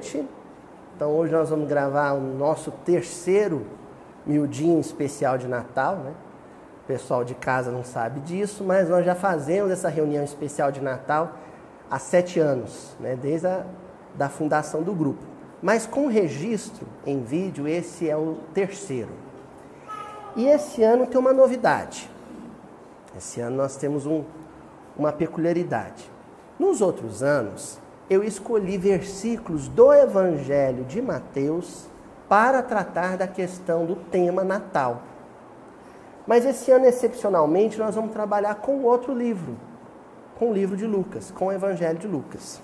Noite. Então hoje nós vamos gravar o nosso terceiro miudinho especial de Natal, né? O pessoal de casa não sabe disso, mas nós já fazemos essa reunião especial de Natal há sete anos, né? desde a da fundação do grupo. Mas com registro em vídeo, esse é o terceiro. E esse ano tem uma novidade. Esse ano nós temos um, uma peculiaridade. Nos outros anos, eu escolhi versículos do Evangelho de Mateus para tratar da questão do tema Natal. Mas esse ano, excepcionalmente, nós vamos trabalhar com outro livro, com o livro de Lucas, com o Evangelho de Lucas.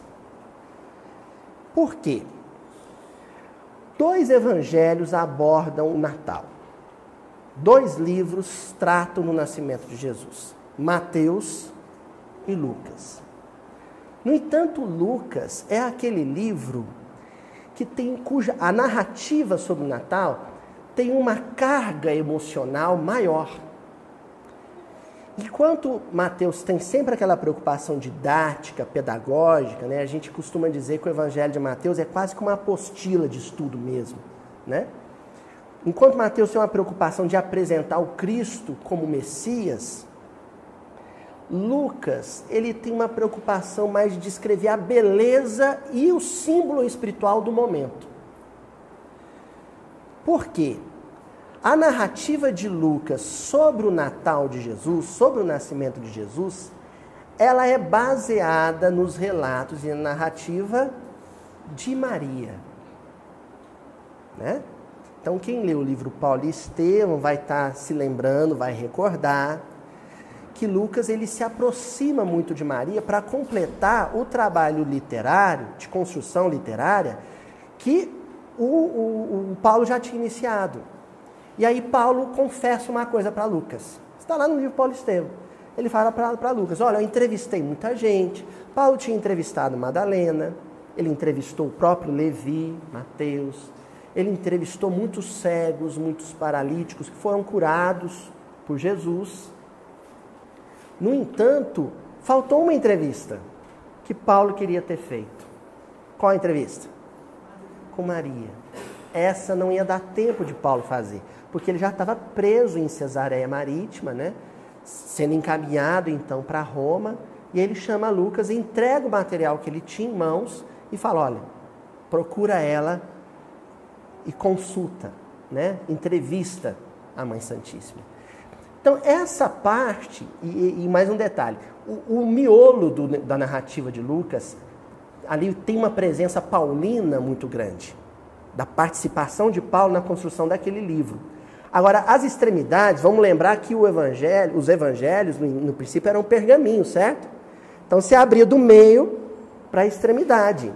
Por quê? Dois evangelhos abordam o Natal. Dois livros tratam do nascimento de Jesus: Mateus e Lucas. No entanto, Lucas é aquele livro que tem cuja a narrativa sobre o Natal tem uma carga emocional maior. Enquanto Mateus tem sempre aquela preocupação didática, pedagógica, né? a gente costuma dizer que o Evangelho de Mateus é quase como uma apostila de estudo mesmo. Né? Enquanto Mateus tem uma preocupação de apresentar o Cristo como Messias, Lucas, ele tem uma preocupação mais de descrever a beleza e o símbolo espiritual do momento. Por quê? A narrativa de Lucas sobre o Natal de Jesus, sobre o nascimento de Jesus, ela é baseada nos relatos e na narrativa de Maria. Né? Então, quem lê o livro Paulo e Estevão vai estar tá se lembrando, vai recordar que Lucas ele se aproxima muito de Maria para completar o trabalho literário, de construção literária, que o, o, o Paulo já tinha iniciado. E aí Paulo confessa uma coisa para Lucas. Está lá no livro Paulo Estevam. Ele fala para Lucas: Olha, eu entrevistei muita gente. Paulo tinha entrevistado Madalena, ele entrevistou o próprio Levi, Mateus, ele entrevistou muitos cegos, muitos paralíticos que foram curados por Jesus. No entanto, faltou uma entrevista que Paulo queria ter feito. Qual a entrevista? Com Maria. Essa não ia dar tempo de Paulo fazer, porque ele já estava preso em Cesareia Marítima, né? Sendo encaminhado então para Roma, e ele chama Lucas, entrega o material que ele tinha em mãos e fala: olha, procura ela e consulta, né? Entrevista a Mãe Santíssima. Então, essa parte, e, e mais um detalhe: o, o miolo do, da narrativa de Lucas, ali tem uma presença paulina muito grande, da participação de Paulo na construção daquele livro. Agora, as extremidades, vamos lembrar que evangelho, os evangelhos, no, no princípio, eram pergaminhos, certo? Então, se abria do meio para a extremidade.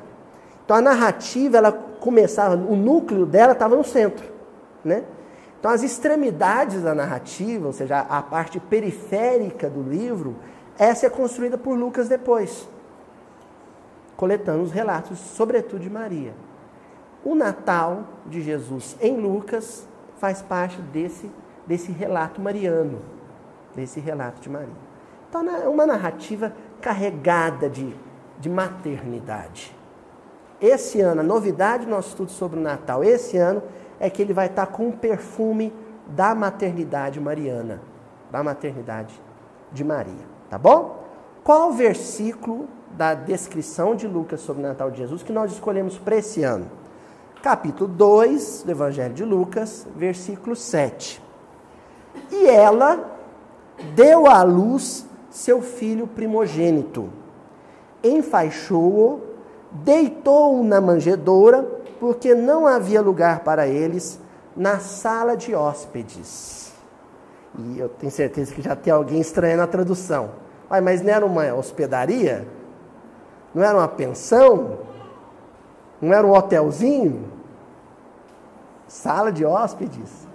Então, a narrativa, ela começava, o núcleo dela estava no centro, né? Então, as extremidades da narrativa, ou seja, a parte periférica do livro, essa é construída por Lucas depois, coletando os relatos, sobretudo de Maria. O Natal de Jesus em Lucas faz parte desse, desse relato mariano, desse relato de Maria. Então, é uma narrativa carregada de, de maternidade. Esse ano, a novidade do nosso estudo sobre o Natal, esse ano, é que ele vai estar com o perfume da maternidade mariana, da maternidade de Maria, tá bom? Qual o versículo da descrição de Lucas sobre o Natal de Jesus que nós escolhemos para esse ano? Capítulo 2 do Evangelho de Lucas, versículo 7. E ela deu à luz seu filho primogênito, enfaixou-o, deitou-o na manjedoura porque não havia lugar para eles na sala de hóspedes. E eu tenho certeza que já tem alguém estranhando a tradução. mas não era uma hospedaria? Não era uma pensão? Não era um hotelzinho? Sala de hóspedes?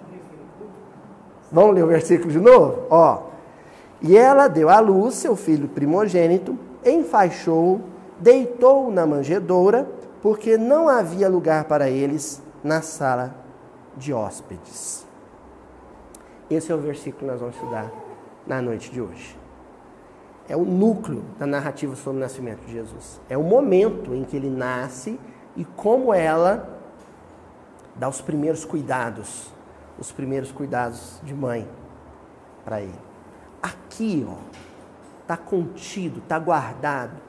Vamos ler o versículo de novo? Ó. E ela deu à luz seu filho primogênito, enfaixou-o, deitou-o na manjedoura porque não havia lugar para eles na sala de hóspedes. Esse é o versículo que nós vamos estudar na noite de hoje. É o núcleo da narrativa sobre o nascimento de Jesus. É o momento em que ele nasce e como ela dá os primeiros cuidados, os primeiros cuidados de mãe para ele. Aqui, ó, está contido, está guardado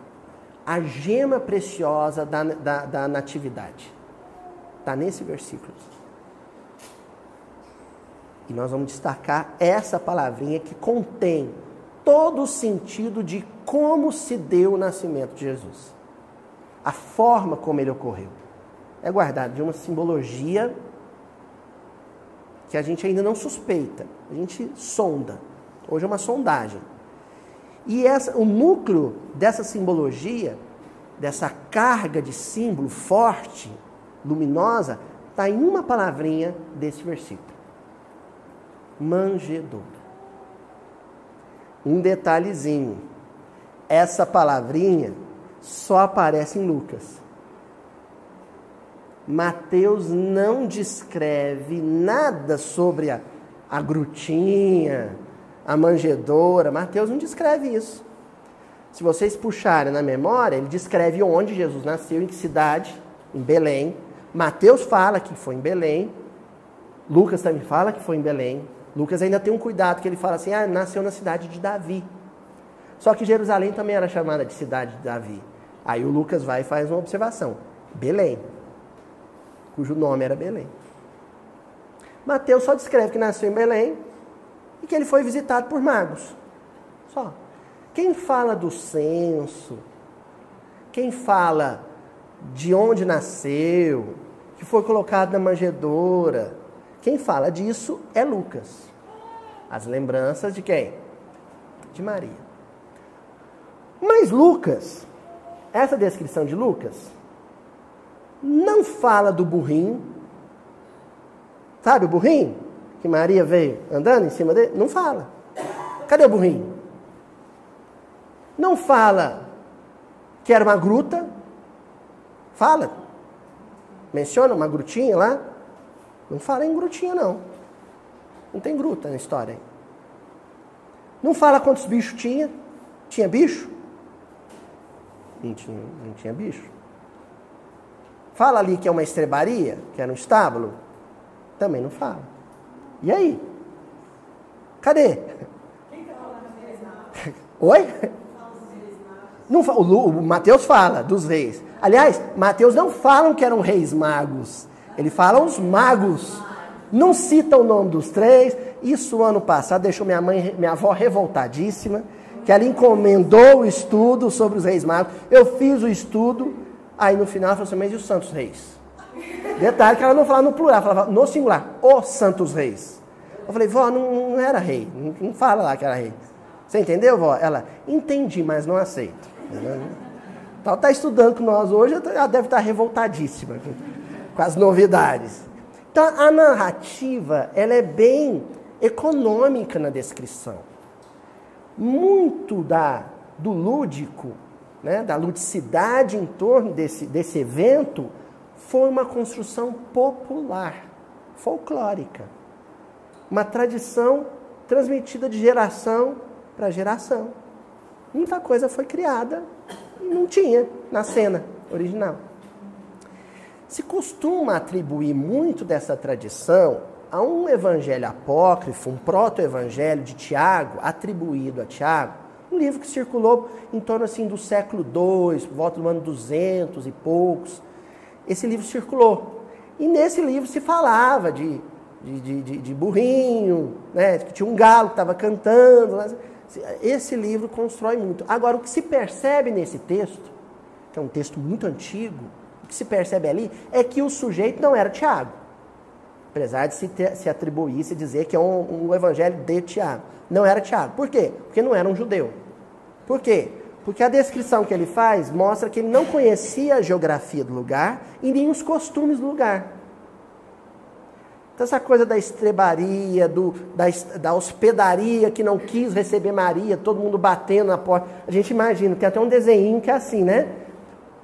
a gema preciosa da, da, da natividade. Está nesse versículo. E nós vamos destacar essa palavrinha que contém todo o sentido de como se deu o nascimento de Jesus. A forma como ele ocorreu. É guardado de uma simbologia que a gente ainda não suspeita, a gente sonda. Hoje é uma sondagem. E essa, o núcleo dessa simbologia, dessa carga de símbolo forte, luminosa, está em uma palavrinha desse versículo: manjedoura. Um detalhezinho: essa palavrinha só aparece em Lucas. Mateus não descreve nada sobre a, a grutinha, a manjedoura. Mateus não descreve isso. Se vocês puxarem na memória, ele descreve onde Jesus nasceu, em que cidade, em Belém. Mateus fala que foi em Belém. Lucas também fala que foi em Belém. Lucas ainda tem um cuidado que ele fala assim: ah, nasceu na cidade de Davi. Só que Jerusalém também era chamada de cidade de Davi. Aí o Lucas vai e faz uma observação: Belém, cujo nome era Belém. Mateus só descreve que nasceu em Belém que ele foi visitado por magos. Só. Quem fala do censo, quem fala de onde nasceu, que foi colocado na manjedoura, quem fala disso é Lucas. As lembranças de quem? De Maria. Mas Lucas, essa descrição de Lucas, não fala do burrinho. Sabe o burrinho? Que Maria veio andando em cima dele? Não fala. Cadê o burrinho? Não fala que era uma gruta. Fala. Menciona uma grutinha lá. Não fala em grutinha, não. Não tem gruta na história. Não fala quantos bichos tinha. Tinha bicho? Não tinha, não tinha bicho. Fala ali que é uma estrebaria, que era um estábulo. Também não fala. E aí? Cadê? Oi? Não, o, o Mateus fala dos reis. Aliás, Mateus não falam que eram reis magos. Ele fala os magos. Não cita o nome dos três. Isso ano passado deixou minha mãe, minha avó revoltadíssima, que ela encomendou o estudo sobre os reis magos. Eu fiz o estudo, aí no final falou assim, mas e os santos reis? Detalhe que ela não falava no plural, falava no singular, os santos reis. Eu falei, vó, não, não era rei, não, não, fala lá que era rei. Você entendeu, vó? Ela, entendi, mas não aceito. Então, está estudando com nós hoje, ela deve estar revoltadíssima com as novidades. Então, a narrativa, ela é bem econômica na descrição. Muito da, do lúdico, né, da ludicidade em torno desse, desse evento, foi uma construção popular, folclórica. Uma tradição transmitida de geração para geração. Muita coisa foi criada e não tinha na cena original. Se costuma atribuir muito dessa tradição a um evangelho apócrifo, um proto-evangelho de Tiago, atribuído a Tiago, um livro que circulou em torno assim do século II, volta do ano 200 e poucos, esse livro circulou. E nesse livro se falava de, de, de, de, burrinho, né? que tinha um galo que estava cantando. Esse livro constrói muito. Agora, o que se percebe nesse texto, que é um texto muito antigo, o que se percebe ali é que o sujeito não era Tiago. Apesar de se, ter, se atribuir, se dizer que é um, um evangelho de Tiago. Não era Tiago. Por quê? Porque não era um judeu. Por quê? Porque a descrição que ele faz mostra que ele não conhecia a geografia do lugar e nem os costumes do lugar. Então, essa coisa da estrebaria, do, da, da hospedaria que não quis receber Maria, todo mundo batendo na porta. A gente imagina, tem até um desenho que é assim, né?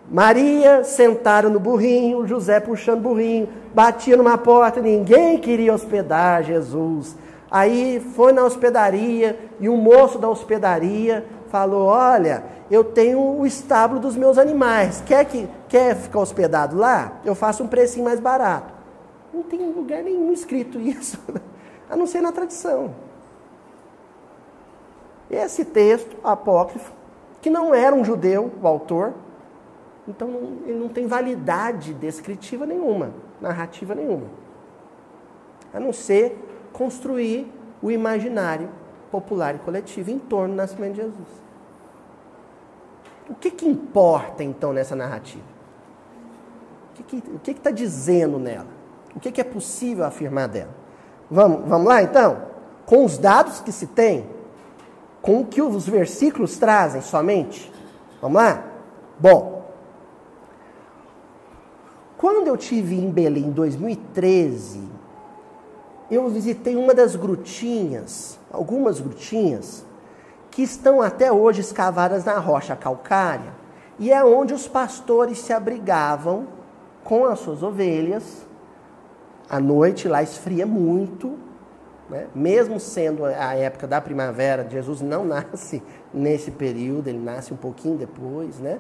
Maria sentada no burrinho, José puxando o burrinho, batia numa porta, ninguém queria hospedar Jesus. Aí foi na hospedaria e o moço da hospedaria falou: Olha, eu tenho o estábulo dos meus animais. Quer, que, quer ficar hospedado lá? Eu faço um precinho mais barato. Não tem lugar nenhum escrito isso, a não ser na tradição. Esse texto apócrifo, que não era um judeu, o autor, então ele não tem validade descritiva nenhuma, narrativa nenhuma. A não ser construir o imaginário popular e coletivo em torno do nascimento de Jesus. O que, que importa então nessa narrativa? O que está que, tá dizendo nela? O que, que é possível afirmar dela? Vamos, vamos lá então? Com os dados que se tem, com o que os versículos trazem somente? Vamos lá? Bom, quando eu tive em Belém em 2013, eu visitei uma das grutinhas, algumas grutinhas, que estão até hoje escavadas na rocha calcária, e é onde os pastores se abrigavam com as suas ovelhas. À noite lá esfria muito, né? mesmo sendo a época da primavera, Jesus não nasce nesse período, ele nasce um pouquinho depois, né?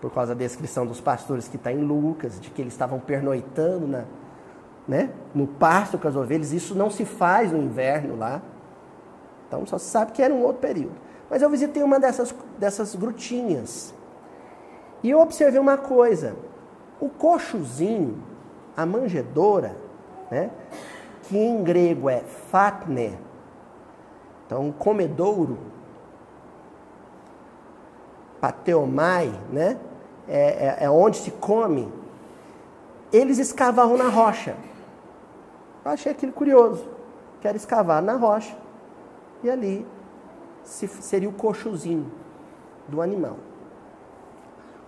por causa da descrição dos pastores que está em Lucas, de que eles estavam pernoitando na, né? no pasto com as ovelhas. Isso não se faz no inverno lá. Então só se sabe que era um outro período. Mas eu visitei uma dessas, dessas grutinhas. E eu observei uma coisa. O cochozinho, a manjedoura, né? que em grego é fatne, então comedouro, pateomai, né? É, é, é onde se come. Eles escavavam na rocha. Eu achei aquilo curioso. Quero escavar na rocha. E ali seria o coxozinho do animal.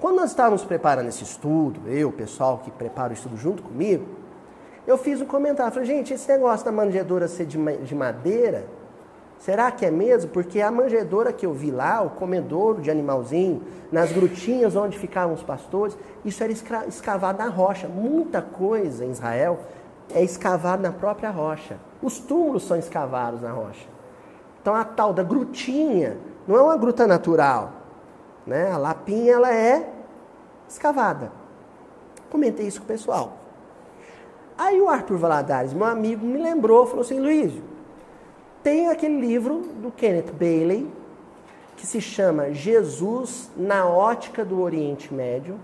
Quando nós estávamos preparando esse estudo, eu, o pessoal que prepara o estudo junto comigo, eu fiz um comentário. Falei, gente, esse negócio da manjedoura ser de madeira, será que é mesmo? Porque a manjedoura que eu vi lá, o comedouro de animalzinho, nas grutinhas onde ficavam os pastores, isso era escavado na rocha. Muita coisa em Israel é escavado na própria rocha. Os túmulos são escavados na rocha. Então a tal da grutinha não é uma gruta natural. Né? A lapinha ela é escavada. Comentei isso com o pessoal. Aí o Arthur Valadares, meu amigo, me lembrou, falou assim, Luiz, tem aquele livro do Kenneth Bailey, que se chama Jesus na ótica do Oriente Médio,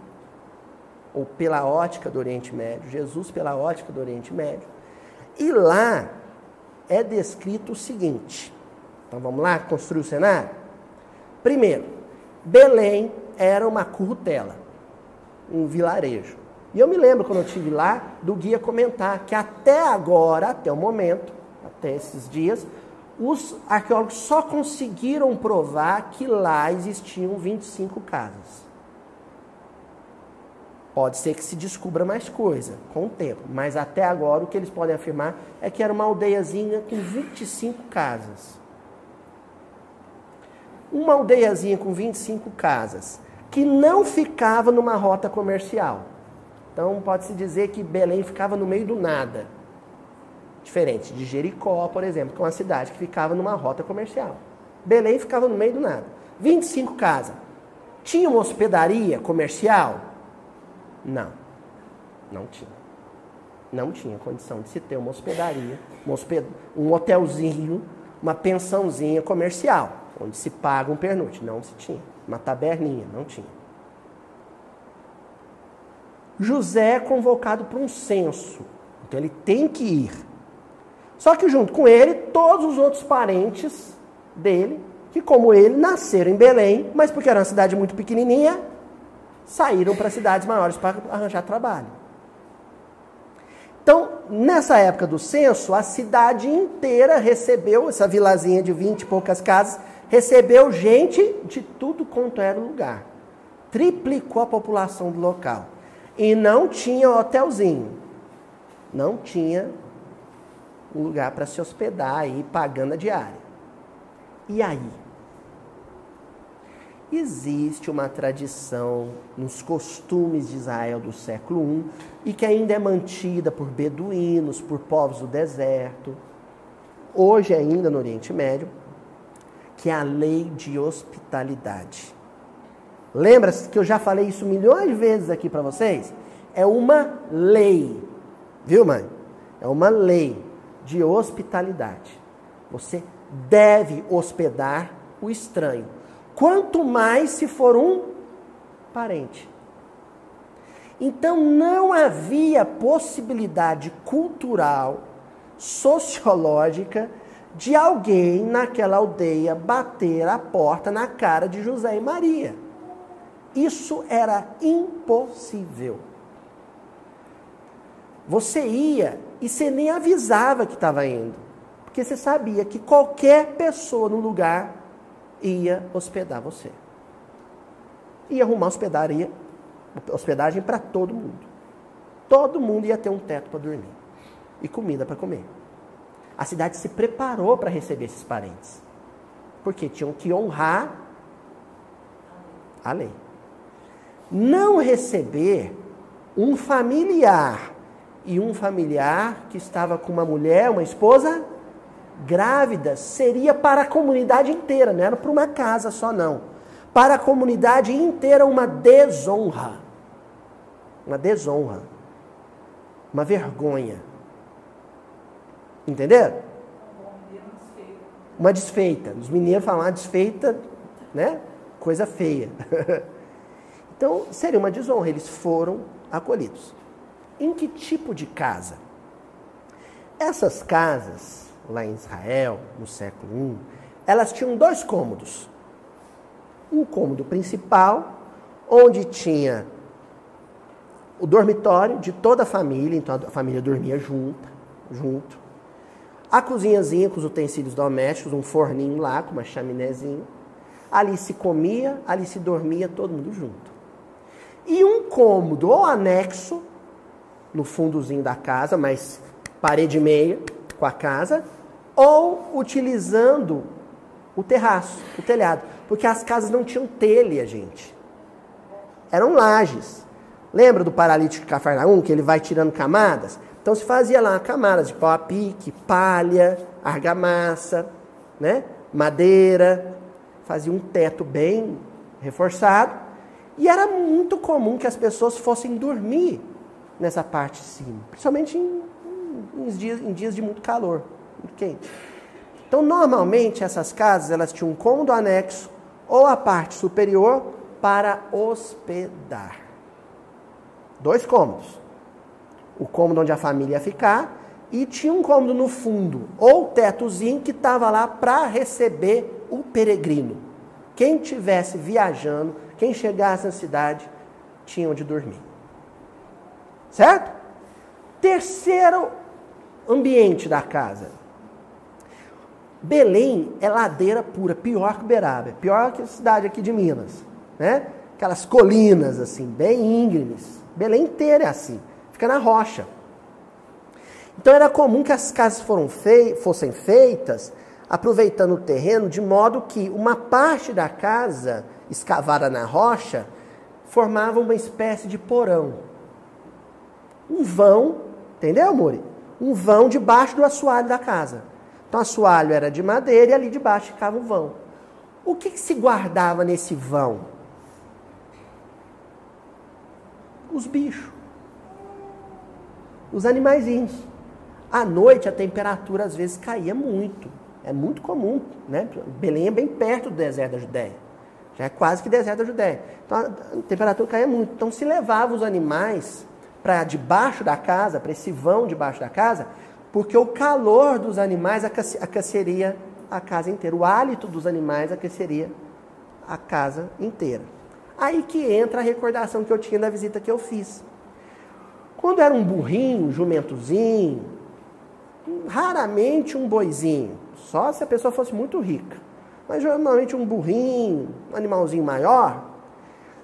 ou pela ótica do Oriente Médio, Jesus pela ótica do Oriente Médio. E lá é descrito o seguinte. Então vamos lá construir o cenário? Primeiro, Belém era uma currutela, um vilarejo. E eu me lembro quando eu estive lá do guia comentar que até agora, até o momento, até esses dias, os arqueólogos só conseguiram provar que lá existiam 25 casas. Pode ser que se descubra mais coisa com o tempo, mas até agora o que eles podem afirmar é que era uma aldeiazinha com 25 casas. Uma aldeiazinha com 25 casas, que não ficava numa rota comercial. Então pode-se dizer que Belém ficava no meio do nada. Diferente de Jericó, por exemplo, que é uma cidade que ficava numa rota comercial. Belém ficava no meio do nada. 25 casas. Tinha uma hospedaria comercial? Não, não tinha. Não tinha condição de se ter uma hospedaria, uma hosped... um hotelzinho, uma pensãozinha comercial, onde se paga um pernoite. Não se tinha. Uma taberninha, não tinha. José é convocado para um censo. Então ele tem que ir. Só que junto com ele, todos os outros parentes dele, que como ele, nasceram em Belém, mas porque era uma cidade muito pequenininha, saíram para cidades maiores para arranjar trabalho. Então, nessa época do censo, a cidade inteira recebeu, essa vilazinha de 20 e poucas casas, recebeu gente de tudo quanto era lugar. Triplicou a população do local. E não tinha hotelzinho. Não tinha um lugar para se hospedar e pagando a diária. E aí? existe uma tradição nos costumes de Israel do século I e que ainda é mantida por beduínos, por povos do deserto, hoje ainda no Oriente Médio, que é a lei de hospitalidade. Lembra-se que eu já falei isso milhões de vezes aqui para vocês? É uma lei, viu, mãe? É uma lei de hospitalidade. Você deve hospedar o estranho, quanto mais se for um parente. Então não havia possibilidade cultural, sociológica, de alguém naquela aldeia bater a porta na cara de José e Maria. Isso era impossível. Você ia e você nem avisava que estava indo, porque você sabia que qualquer pessoa no lugar ia hospedar você. Ia arrumar hospedaria, hospedagem para todo mundo. Todo mundo ia ter um teto para dormir e comida para comer. A cidade se preparou para receber esses parentes, porque tinham que honrar a lei. Não receber um familiar e um familiar que estava com uma mulher, uma esposa grávida, seria para a comunidade inteira, não era para uma casa só, não. Para a comunidade inteira, uma desonra. Uma desonra. Uma vergonha. Entenderam? Uma desfeita. Os mineiros falam uma desfeita, né? Coisa feia. então, seria uma desonra. Eles foram acolhidos. Em que tipo de casa? Essas casas, lá em Israel, no século I, elas tinham dois cômodos. Um cômodo principal, onde tinha o dormitório de toda a família, então a família dormia junta, junto. A cozinhazinha com os utensílios domésticos, um forninho lá com uma chaminézinha. Ali se comia, ali se dormia todo mundo junto. E um cômodo ou anexo no fundozinho da casa, mas parede meia com a casa, ou utilizando o terraço, o telhado, porque as casas não tinham telha, gente. Eram lajes. Lembra do paralítico de Cafarnaum, que ele vai tirando camadas? Então se fazia lá camadas de pau a pique, palha, argamassa, né? madeira, fazia um teto bem reforçado. E era muito comum que as pessoas fossem dormir nessa parte de cima, principalmente em, em, dias, em dias de muito calor, muito quente. Então, normalmente, essas casas elas tinham um cômodo anexo ou a parte superior para hospedar. Dois cômodos. O cômodo onde a família ia ficar e tinha um cômodo no fundo, ou tetozinho que estava lá para receber o peregrino. Quem tivesse viajando, quem chegasse na cidade, tinha onde dormir. Certo? Terceiro ambiente da casa. Belém é ladeira pura, pior que Uberaba, pior que a cidade aqui de Minas, né? Aquelas colinas assim, bem íngremes. Belém inteira é assim, fica na rocha. Então era comum que as casas fei fossem feitas aproveitando o terreno de modo que uma parte da casa escavada na rocha formava uma espécie de porão um vão, entendeu, Muri? Um vão debaixo do assoalho da casa. Então, o assoalho era de madeira e ali debaixo ficava o vão. O que, que se guardava nesse vão? Os bichos. Os animaizinhos. À noite a temperatura às vezes caía muito. É muito comum, né? Belém é bem perto do deserto da Judéia. Já é quase que deserto da Judéia. Então a temperatura caía muito. Então se levava os animais para debaixo da casa, para esse vão debaixo da casa, porque o calor dos animais aqueceria a casa inteira. O hálito dos animais aqueceria a casa inteira. Aí que entra a recordação que eu tinha da visita que eu fiz. Quando era um burrinho, um jumentozinho, raramente um boizinho, só se a pessoa fosse muito rica. Mas normalmente um burrinho, um animalzinho maior,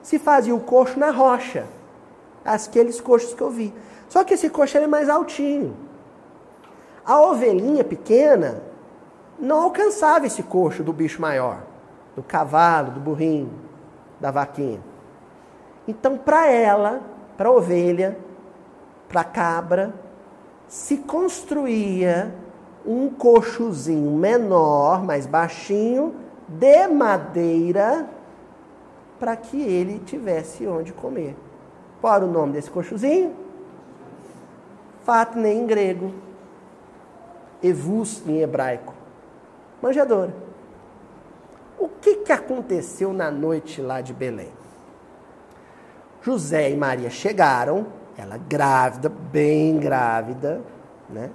se fazia o coxo na rocha aqueles coxos que eu vi. Só que esse coxo é mais altinho. A ovelhinha pequena não alcançava esse coxo do bicho maior, do cavalo, do burrinho, da vaquinha. Então, para ela, para a ovelha, para cabra, se construía um coxozinho menor, mais baixinho, de madeira para que ele tivesse onde comer. Qual era o nome desse coxozinho? Fatne em grego, Evus em hebraico, manjedoura. O que, que aconteceu na noite lá de Belém? José e Maria chegaram, ela grávida, bem grávida, né?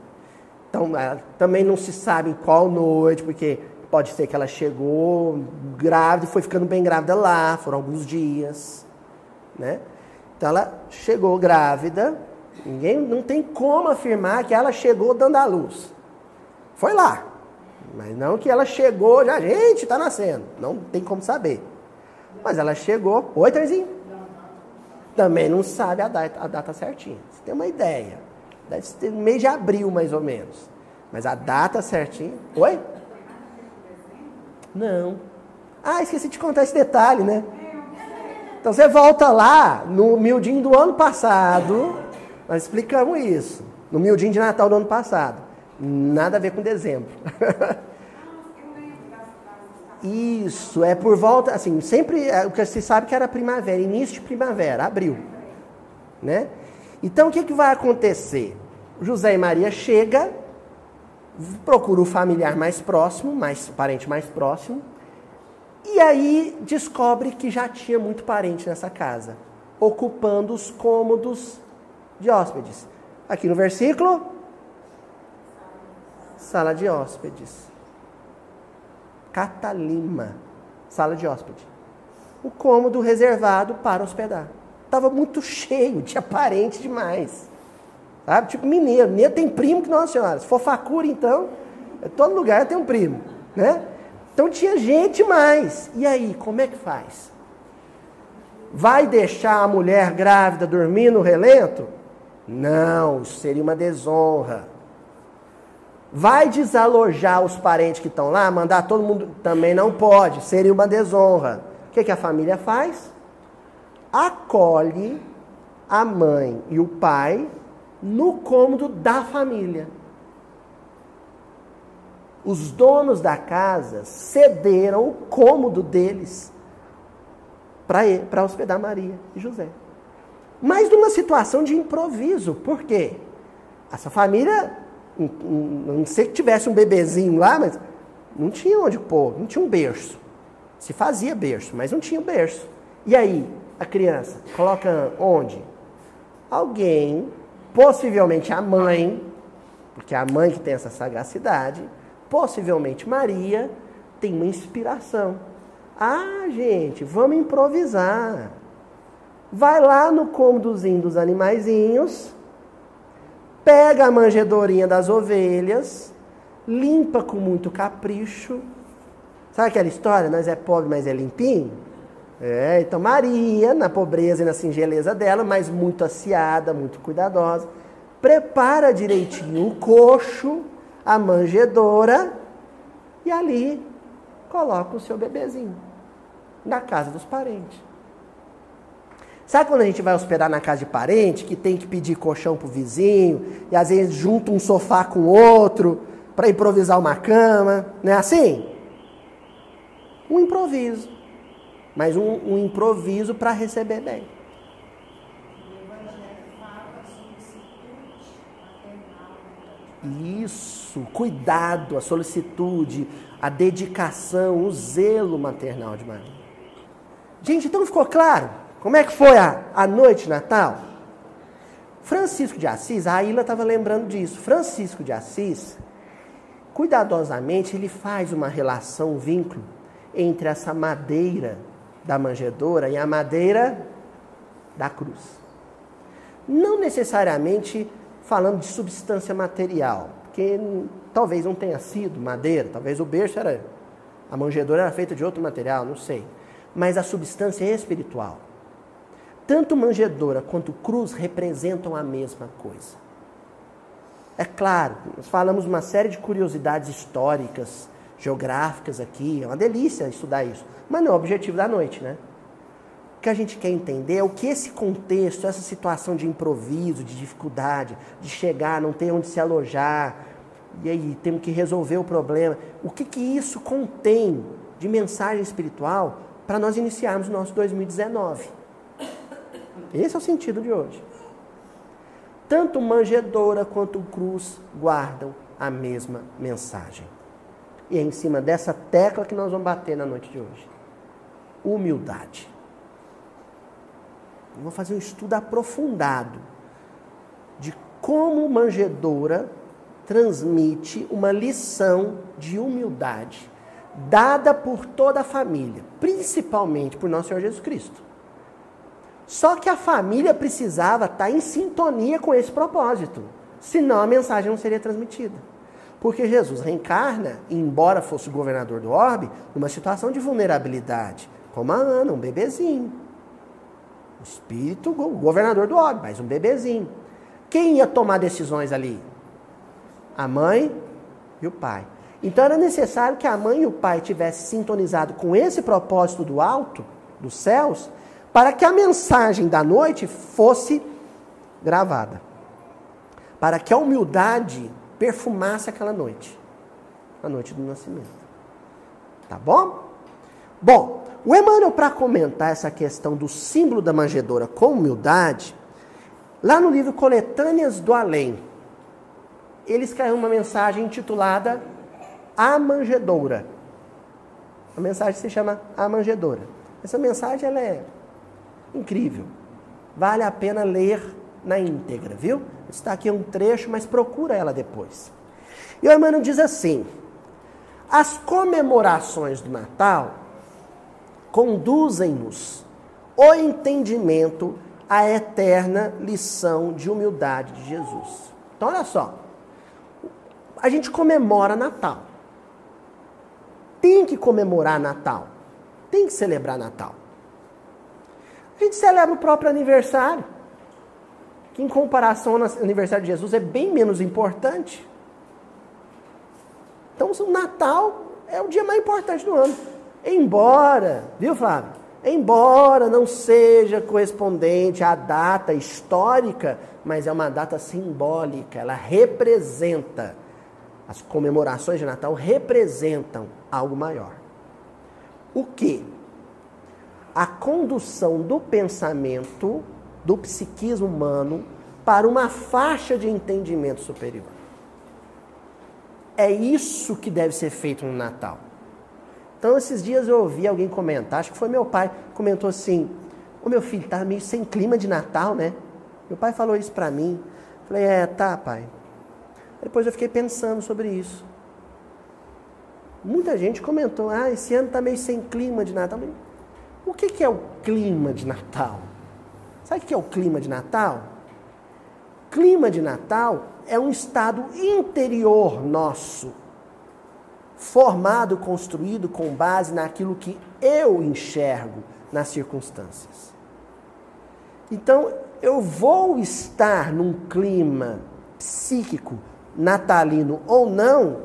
Então, também não se sabe em qual noite, porque pode ser que ela chegou grávida e foi ficando bem grávida lá, foram alguns dias, né? Então ela chegou grávida, ninguém não tem como afirmar que ela chegou dando a luz. Foi lá. Mas não que ela chegou já, gente, está nascendo. Não tem como saber. Mas ela chegou. Oi, Tarzinho? Também não sabe a data, a data certinha. Você tem uma ideia. Deve ser mês de abril, mais ou menos. Mas a data certinha. Oi? Não. Ah, esqueci de contar esse detalhe, né? Então você volta lá no miudinho do ano passado. Nós explicamos isso. No miudinho de Natal do ano passado. Nada a ver com dezembro. Isso, é por volta, assim, sempre é, o que se sabe que era primavera, início de primavera, abril, né? Então o que, que vai acontecer? José e Maria chega, procura o familiar mais próximo, mais parente mais próximo, e aí descobre que já tinha muito parente nessa casa, ocupando os cômodos de hóspedes. Aqui no versículo, sala de hóspedes. Catalima, sala de hóspede. O cômodo reservado para hospedar. Estava muito cheio, tinha parente demais. Sabe? Tipo mineiro. Mineiro tem primo que Nossa Senhora. Se for facura, então, todo lugar tem um primo. Né? Então tinha gente mais. E aí, como é que faz? Vai deixar a mulher grávida dormir no relento? Não, isso seria uma desonra. Vai desalojar os parentes que estão lá, mandar todo mundo. Também não pode, seria uma desonra. O que, que a família faz? Acolhe a mãe e o pai no cômodo da família. Os donos da casa cederam o cômodo deles para hospedar Maria e José. Mas numa situação de improviso. Por quê? Essa família não sei que tivesse um bebezinho lá, mas não tinha onde pôr, não tinha um berço. Se fazia berço, mas não tinha um berço. E aí, a criança coloca onde? Alguém, possivelmente a mãe, porque é a mãe que tem essa sagacidade, possivelmente Maria, tem uma inspiração. Ah, gente, vamos improvisar. Vai lá no cômodozinho dos animaizinhos, pega a manjedorinha das ovelhas, limpa com muito capricho. Sabe aquela história? Nós é pobre, mas é limpinho? É, então Maria, na pobreza e na singeleza dela, mas muito aciada, muito cuidadosa, prepara direitinho o coxo, a manjedora e ali coloca o seu bebezinho na casa dos parentes. Sabe quando a gente vai hospedar na casa de parente, que tem que pedir colchão pro vizinho, e às vezes junta um sofá com outro para improvisar uma cama, não é assim? Um improviso. Mas um, um improviso para receber bem. Isso, cuidado, a solicitude, a dedicação, o zelo maternal de Maria. Gente, então ficou claro? Como é que foi a, a noite de Natal? Francisco de Assis, a Ilha estava lembrando disso. Francisco de Assis, cuidadosamente, ele faz uma relação, um vínculo entre essa madeira da manjedoura e a madeira da cruz. Não necessariamente falando de substância material, porque talvez não tenha sido madeira, talvez o berço era. A manjedoura era feita de outro material, não sei. Mas a substância espiritual. Tanto manjedoura quanto cruz representam a mesma coisa. É claro, nós falamos uma série de curiosidades históricas, geográficas aqui, é uma delícia estudar isso, mas não é o objetivo da noite, né? O que a gente quer entender é o que esse contexto, essa situação de improviso, de dificuldade, de chegar, não ter onde se alojar, e aí temos que resolver o problema, o que, que isso contém de mensagem espiritual para nós iniciarmos o nosso 2019. Esse é o sentido de hoje. Tanto manjedora quanto cruz guardam a mesma mensagem. E é em cima dessa tecla que nós vamos bater na noite de hoje. Humildade. Vamos fazer um estudo aprofundado de como manjedora transmite uma lição de humildade dada por toda a família, principalmente por nosso Senhor Jesus Cristo. Só que a família precisava estar em sintonia com esse propósito, senão a mensagem não seria transmitida. Porque Jesus reencarna, embora fosse o governador do orbe, numa situação de vulnerabilidade, como a Ana, um bebezinho. O espírito, o governador do orbe, mas um bebezinho. Quem ia tomar decisões ali? A mãe e o pai. Então era necessário que a mãe e o pai tivessem sintonizado com esse propósito do alto, dos céus, para que a mensagem da noite fosse gravada. Para que a humildade perfumasse aquela noite, a noite do nascimento. Tá bom? Bom, o Emmanuel, para comentar essa questão do símbolo da manjedoura com humildade, lá no livro Coletâneas do Além, ele escreveu uma mensagem intitulada A Manjedoura. A mensagem se chama A Manjedoura. Essa mensagem ela é incrível. Vale a pena ler na íntegra, viu? Está aqui um trecho, mas procura ela depois. E o Emmanuel diz assim: as comemorações do Natal conduzem-nos o entendimento à eterna lição de humildade de Jesus. Então, olha só. A gente comemora Natal. Tem que comemorar Natal. Tem que celebrar Natal. A gente celebra o próprio aniversário que em comparação ao aniversário de Jesus é bem menos importante. Então, o Natal é o dia mais importante do ano. Embora, viu, Flávio? Embora não seja correspondente à data histórica, mas é uma data simbólica, ela representa. As comemorações de Natal representam algo maior. O que? A condução do pensamento do psiquismo humano para uma faixa de entendimento superior. É isso que deve ser feito no Natal. Então, esses dias eu ouvi alguém comentar, acho que foi meu pai, comentou assim: O meu filho tá meio sem clima de Natal, né? Meu pai falou isso para mim. Falei: É, tá, pai. Depois eu fiquei pensando sobre isso. Muita gente comentou: Ah, esse ano tá meio sem clima de Natal. O que, é o clima de Natal? Sabe o que é o clima de Natal? Clima de Natal é um estado interior nosso, formado, construído com base naquilo que eu enxergo nas circunstâncias. Então, eu vou estar num clima psíquico natalino ou não,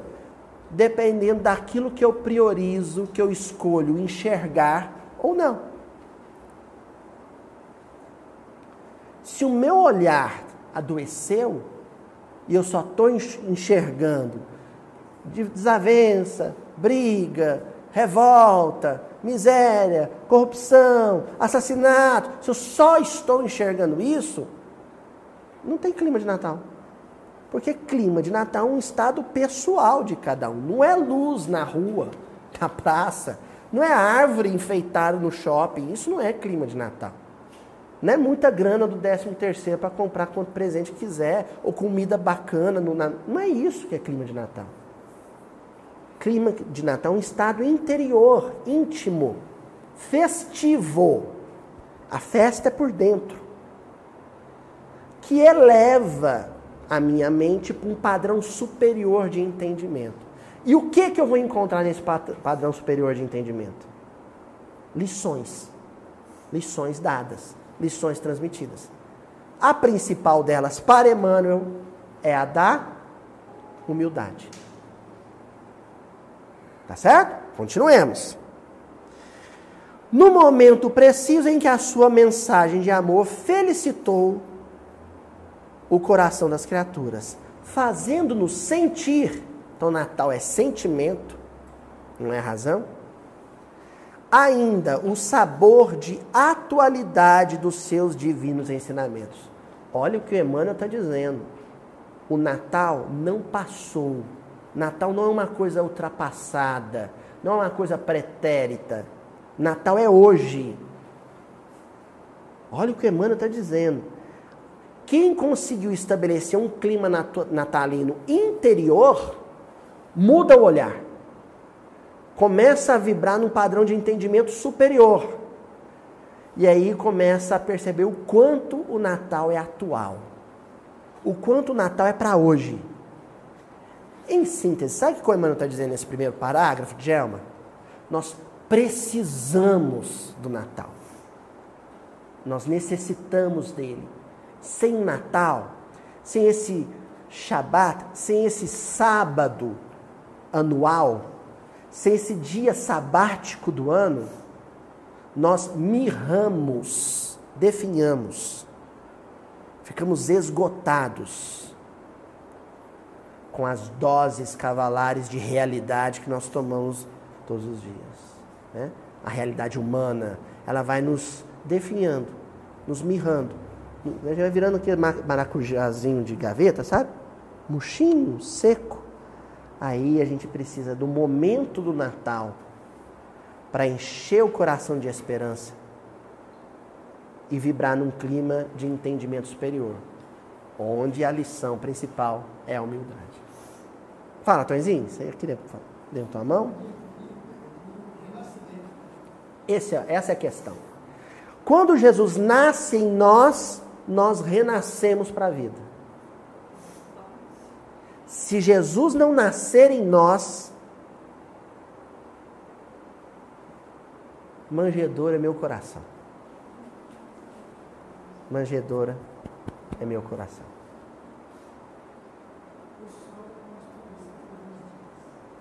dependendo daquilo que eu priorizo, que eu escolho enxergar ou não. Se o meu olhar adoeceu e eu só estou enxergando desavença, briga, revolta, miséria, corrupção, assassinato, se eu só estou enxergando isso, não tem clima de Natal. Porque clima de Natal é um estado pessoal de cada um. Não é luz na rua, na praça, não é árvore enfeitada no shopping. Isso não é clima de Natal. Não é muita grana do 13 terceiro para comprar quanto presente quiser, ou comida bacana. No, não é isso que é clima de Natal. Clima de Natal é um estado interior, íntimo, festivo. A festa é por dentro. Que eleva a minha mente para um padrão superior de entendimento. E o que, que eu vou encontrar nesse padrão superior de entendimento? Lições. Lições dadas lições transmitidas. A principal delas para Emmanuel é a da humildade. Tá certo? Continuemos. No momento preciso em que a sua mensagem de amor felicitou o coração das criaturas, fazendo-nos sentir. Então, Natal é sentimento, não é razão. ainda o sabor de atualidade dos seus divinos ensinamentos. Olha o que o Emmanuel está dizendo. O Natal não passou. Natal não é uma coisa ultrapassada, não é uma coisa pretérita. Natal é hoje. Olha o que o Emmanuel está dizendo. Quem conseguiu estabelecer um clima natalino interior, muda o olhar. Começa a vibrar num padrão de entendimento superior. E aí começa a perceber o quanto o Natal é atual. O quanto o Natal é para hoje. Em síntese, sabe o que o Emmanuel está dizendo nesse primeiro parágrafo, Gelma? Nós precisamos do Natal. Nós necessitamos dele. Sem o Natal, sem esse Shabat, sem esse sábado anual, sem esse dia sabático do ano, nós mirramos, definhamos, ficamos esgotados com as doses cavalares de realidade que nós tomamos todos os dias. Né? A realidade humana, ela vai nos definhando, nos mirrando. Já vai virando aquele maracujazinho de gaveta, sabe? Murchinho, seco. Aí a gente precisa do momento do Natal para encher o coração de esperança e vibrar num clima de entendimento superior, onde a lição principal é a humildade. Fala, Tonzinho, você queria dentro da mão? Esse, é, essa é a questão. Quando Jesus nasce em nós, nós renascemos para a vida. Se Jesus não nascer em nós, manjedora é meu coração. Manjedora é meu coração.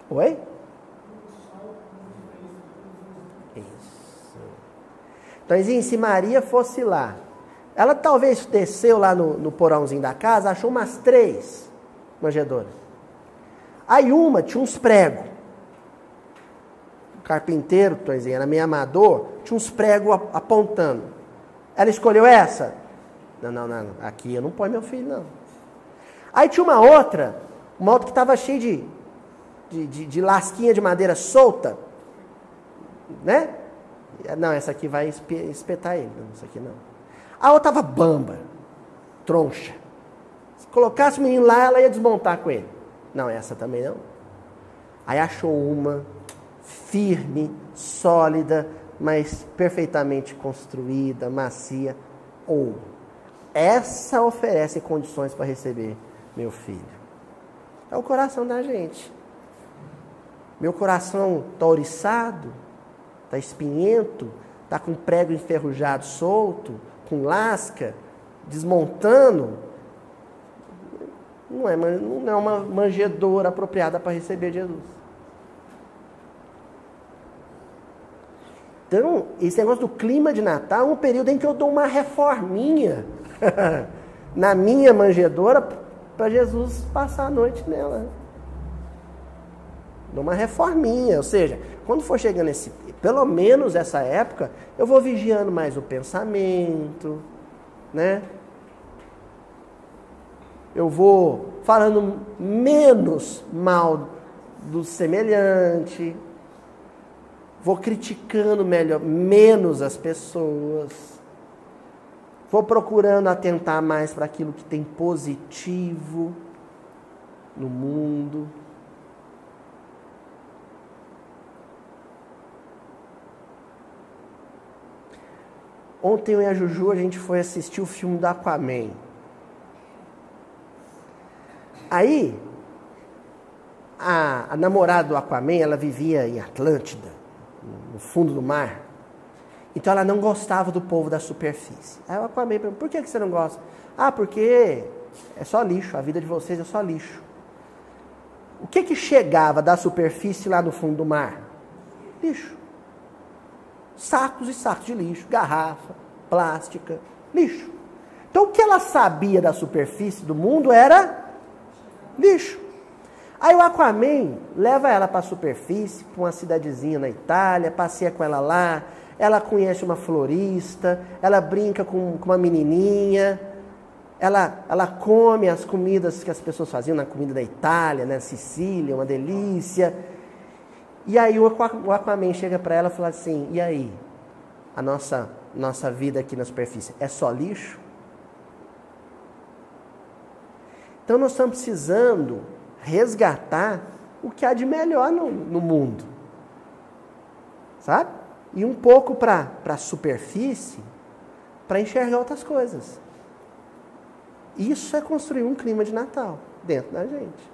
Oi? Isso. Então, se Maria fosse lá, ela talvez desceu lá no, no porãozinho da casa, achou umas três manjedoras. Aí uma tinha uns pregos. O carpinteiro, Toizinho, era meio amador, tinha uns pregos apontando. Ela escolheu essa? Não, não, não. Aqui eu não ponho meu filho, não. Aí tinha uma outra, uma outra que estava cheia de, de, de, de lasquinha de madeira solta. Né? Não, essa aqui vai espetar ele. Não, essa aqui não. A outra estava bamba, troncha. Se colocasse o menino lá, ela ia desmontar com ele. Não, essa também não. Aí achou uma firme, sólida, mas perfeitamente construída, macia. Ou essa oferece condições para receber meu filho. É o coração da gente. Meu coração está oriçado, está espinhento, está com prego enferrujado solto, com lasca, desmontando, não é, não é uma manjedoura apropriada para receber Jesus. Então, esse negócio do clima de Natal é um período em que eu dou uma reforminha na minha manjedoura para Jesus passar a noite nela. Dou uma reforminha, ou seja, quando for chegando esse, pelo menos essa época, eu vou vigiando mais o pensamento, né? Eu vou falando menos mal do semelhante, vou criticando melhor, menos as pessoas, vou procurando atentar mais para aquilo que tem positivo no mundo. Ontem eu e a Juju a gente foi assistir o filme do Aquaman. Aí, a, a namorada do Aquaman, ela vivia em Atlântida, no fundo do mar. Então ela não gostava do povo da superfície. Aí o Aquaman perguntou, por que, que você não gosta? Ah, porque é só lixo, a vida de vocês é só lixo. O que que chegava da superfície lá no fundo do mar? Lixo. Sacos e sacos de lixo, garrafa, plástica, lixo. Então o que ela sabia da superfície do mundo era lixo. Aí o Aquaman leva ela para a superfície, para uma cidadezinha na Itália, passeia com ela lá, ela conhece uma florista, ela brinca com, com uma menininha, ela, ela come as comidas que as pessoas faziam na comida da Itália, né? Sicília, uma delícia. E aí o Aquaman chega para ela e fala assim: e aí? A nossa, nossa vida aqui na superfície é só lixo? Então nós estamos precisando resgatar o que há de melhor no, no mundo. Sabe? E um pouco para a superfície para enxergar outras coisas. Isso é construir um clima de Natal dentro da gente.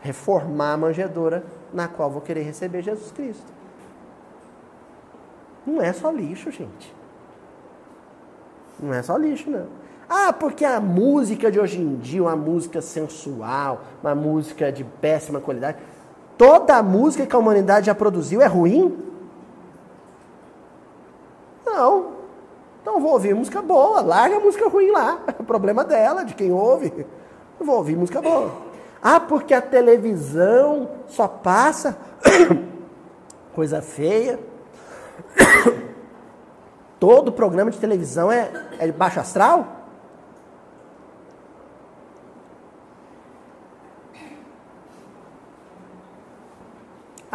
Reformar a manjedoura na qual vou querer receber Jesus Cristo. Não é só lixo, gente. Não é só lixo, não. Ah, porque a música de hoje em dia, uma música sensual, uma música de péssima qualidade. Toda a música que a humanidade já produziu é ruim? Não. Então vou ouvir música boa, larga a música ruim lá. O problema dela, de quem ouve. Eu vou ouvir música boa. Ah, porque a televisão só passa coisa feia. Todo programa de televisão é, é baixo astral?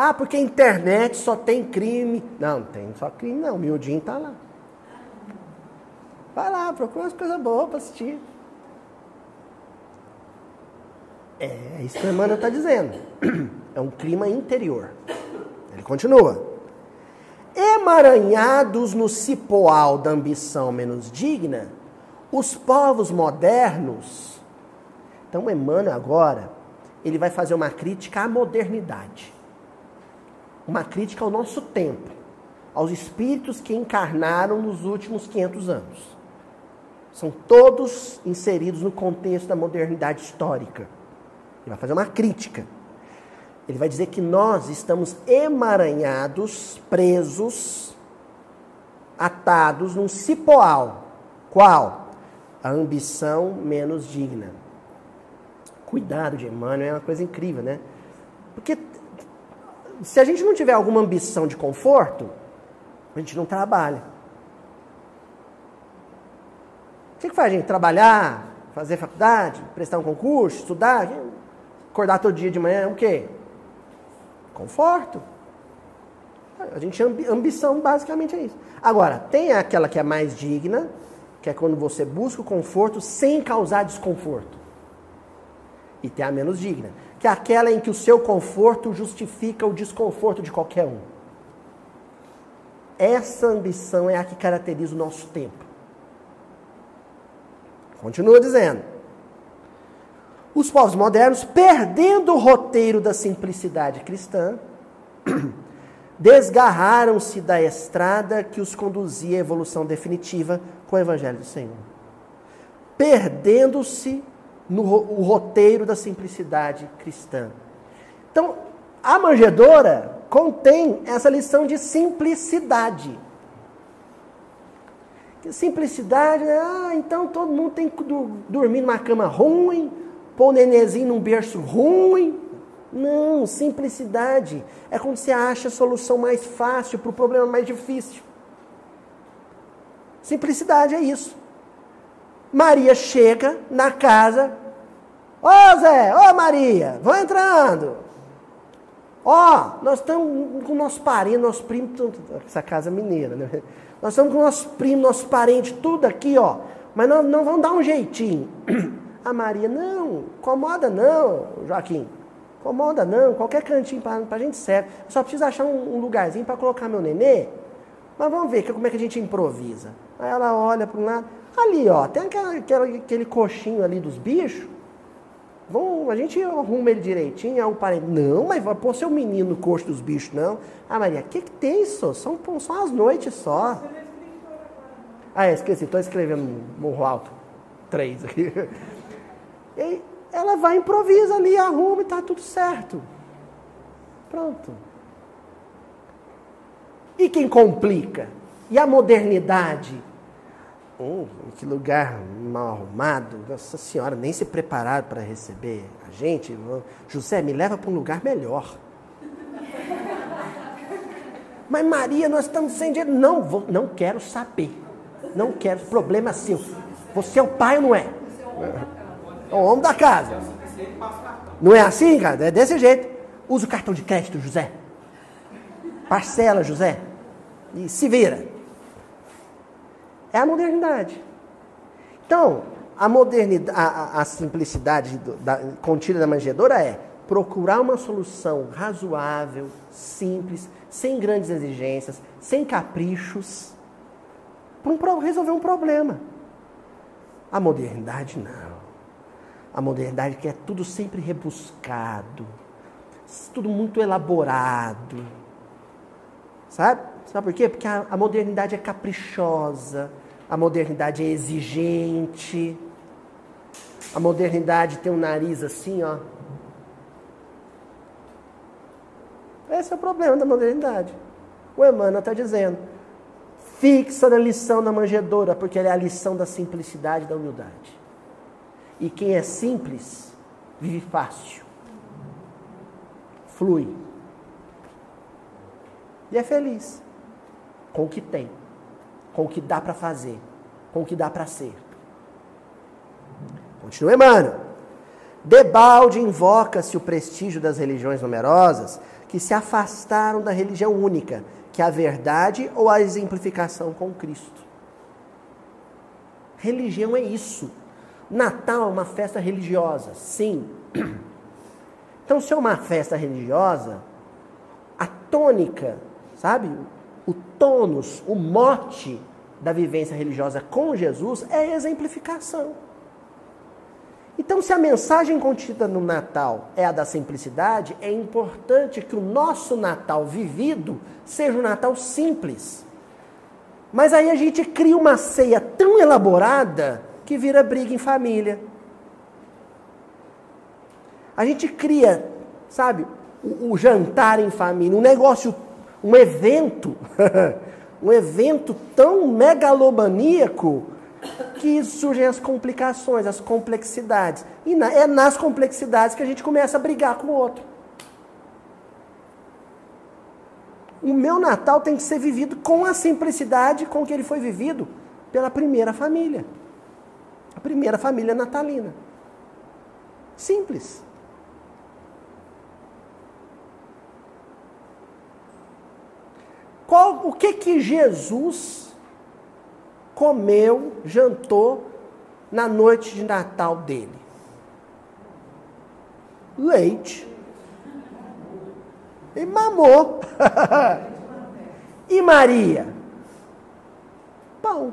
Ah, porque a internet só tem crime. Não, não tem só crime, não. O miudinho tá lá. Vai lá, procura umas coisas boas para assistir. É isso que a Emmanuel está dizendo. É um clima interior. Ele continua. Emaranhados no cipoal da ambição menos digna, os povos modernos. Então, Emmanuel agora, ele vai fazer uma crítica à modernidade. Uma crítica ao nosso tempo, aos espíritos que encarnaram nos últimos 500 anos. São todos inseridos no contexto da modernidade histórica. Ele vai fazer uma crítica. Ele vai dizer que nós estamos emaranhados, presos, atados num cipoal. Qual? A ambição menos digna. Cuidado de Emmanuel é uma coisa incrível, né? Porque se a gente não tiver alguma ambição de conforto, a gente não trabalha. O que, que faz, gente? Trabalhar, fazer faculdade, prestar um concurso, estudar, acordar todo dia de manhã, o quê? Conforto. A gente ambição basicamente é isso. Agora, tem aquela que é mais digna, que é quando você busca o conforto sem causar desconforto. E tem a menos digna, que aquela em que o seu conforto justifica o desconforto de qualquer um. Essa ambição é a que caracteriza o nosso tempo. Continua dizendo. Os povos modernos, perdendo o roteiro da simplicidade cristã, desgarraram-se da estrada que os conduzia à evolução definitiva com o Evangelho do Senhor. Perdendo-se no o roteiro da simplicidade cristã. Então, a manjedora contém essa lição de simplicidade. Simplicidade, né? ah, então todo mundo tem que dormir numa cama ruim, pôr o nenenzinho num berço ruim. Não, simplicidade é quando você acha a solução mais fácil para o problema mais difícil. Simplicidade é isso. Maria chega na casa. Ô Zé, ô Maria, vão entrando. Ó, nós estamos com nosso parente, nosso primo, essa casa mineira, né? Nós estamos com nossos primos, nossos parentes, tudo aqui, ó. Mas não, não vamos dar um jeitinho. A Maria, não, incomoda não, Joaquim. Incomoda não, qualquer cantinho para a gente serve. Eu só preciso achar um, um lugarzinho para colocar meu nenê. Mas vamos ver como é que a gente improvisa. Aí ela olha para um lado. Ali, ó, tem aquela, aquela, aquele coxinho ali dos bichos. Vamos, a gente arruma ele direitinho, é um parente. Não, mas pôr seu menino no coxo dos bichos, não. Ah, Maria, o que, que tem isso? São, são as noites só. Ah, é, esqueci, estou escrevendo Morro Alto. Três aqui. E ela vai, improvisa ali, arruma e está tudo certo. Pronto. E quem complica? E a modernidade? Hum, que lugar mal arrumado. Nossa Senhora, nem se prepararam para receber a gente. José, me leva para um lugar melhor. Mas Maria, nós estamos sem dinheiro. Não, vou, não quero saber. Não quero. Problema seu. Você é o pai ou não é? É o homem da casa. Não é assim, cara? É desse jeito. Usa o cartão de crédito, José. Parcela, José. E se vira. É a modernidade. Então, a modernidade, a, a simplicidade do, da, contida da manjedoura é procurar uma solução razoável, simples, sem grandes exigências, sem caprichos, para resolver um problema. A modernidade não. A modernidade quer tudo sempre rebuscado, tudo muito elaborado. Sabe? Sabe por quê? Porque a, a modernidade é caprichosa, a modernidade é exigente. A modernidade tem um nariz assim, ó. Esse é o problema da modernidade. O Emmanuel está dizendo: fixa na lição da manjedoura, porque ela é a lição da simplicidade e da humildade. E quem é simples, vive fácil, flui. E é feliz com o que tem, com o que dá para fazer, com o que dá para ser. Continua Emmanuel. Debalde invoca-se o prestígio das religiões numerosas que se afastaram da religião única, que é a verdade ou a exemplificação com Cristo. Religião é isso. Natal é uma festa religiosa, sim. Então, se é uma festa religiosa, a tônica, sabe? O tônus, o mote da vivência religiosa com Jesus é exemplificação. Então, se a mensagem contida no Natal é a da simplicidade, é importante que o nosso Natal vivido seja um Natal simples. Mas aí a gente cria uma ceia tão elaborada que vira briga em família. A gente cria, sabe, o, o jantar em família, um negócio um evento, um evento tão megalomaníaco que surgem as complicações, as complexidades. E na, é nas complexidades que a gente começa a brigar com o outro. O meu Natal tem que ser vivido com a simplicidade com que ele foi vivido pela primeira família. A primeira família natalina. Simples. Qual, o que que Jesus comeu, jantou na noite de Natal dele? Leite. E mamou. e Maria? Pão.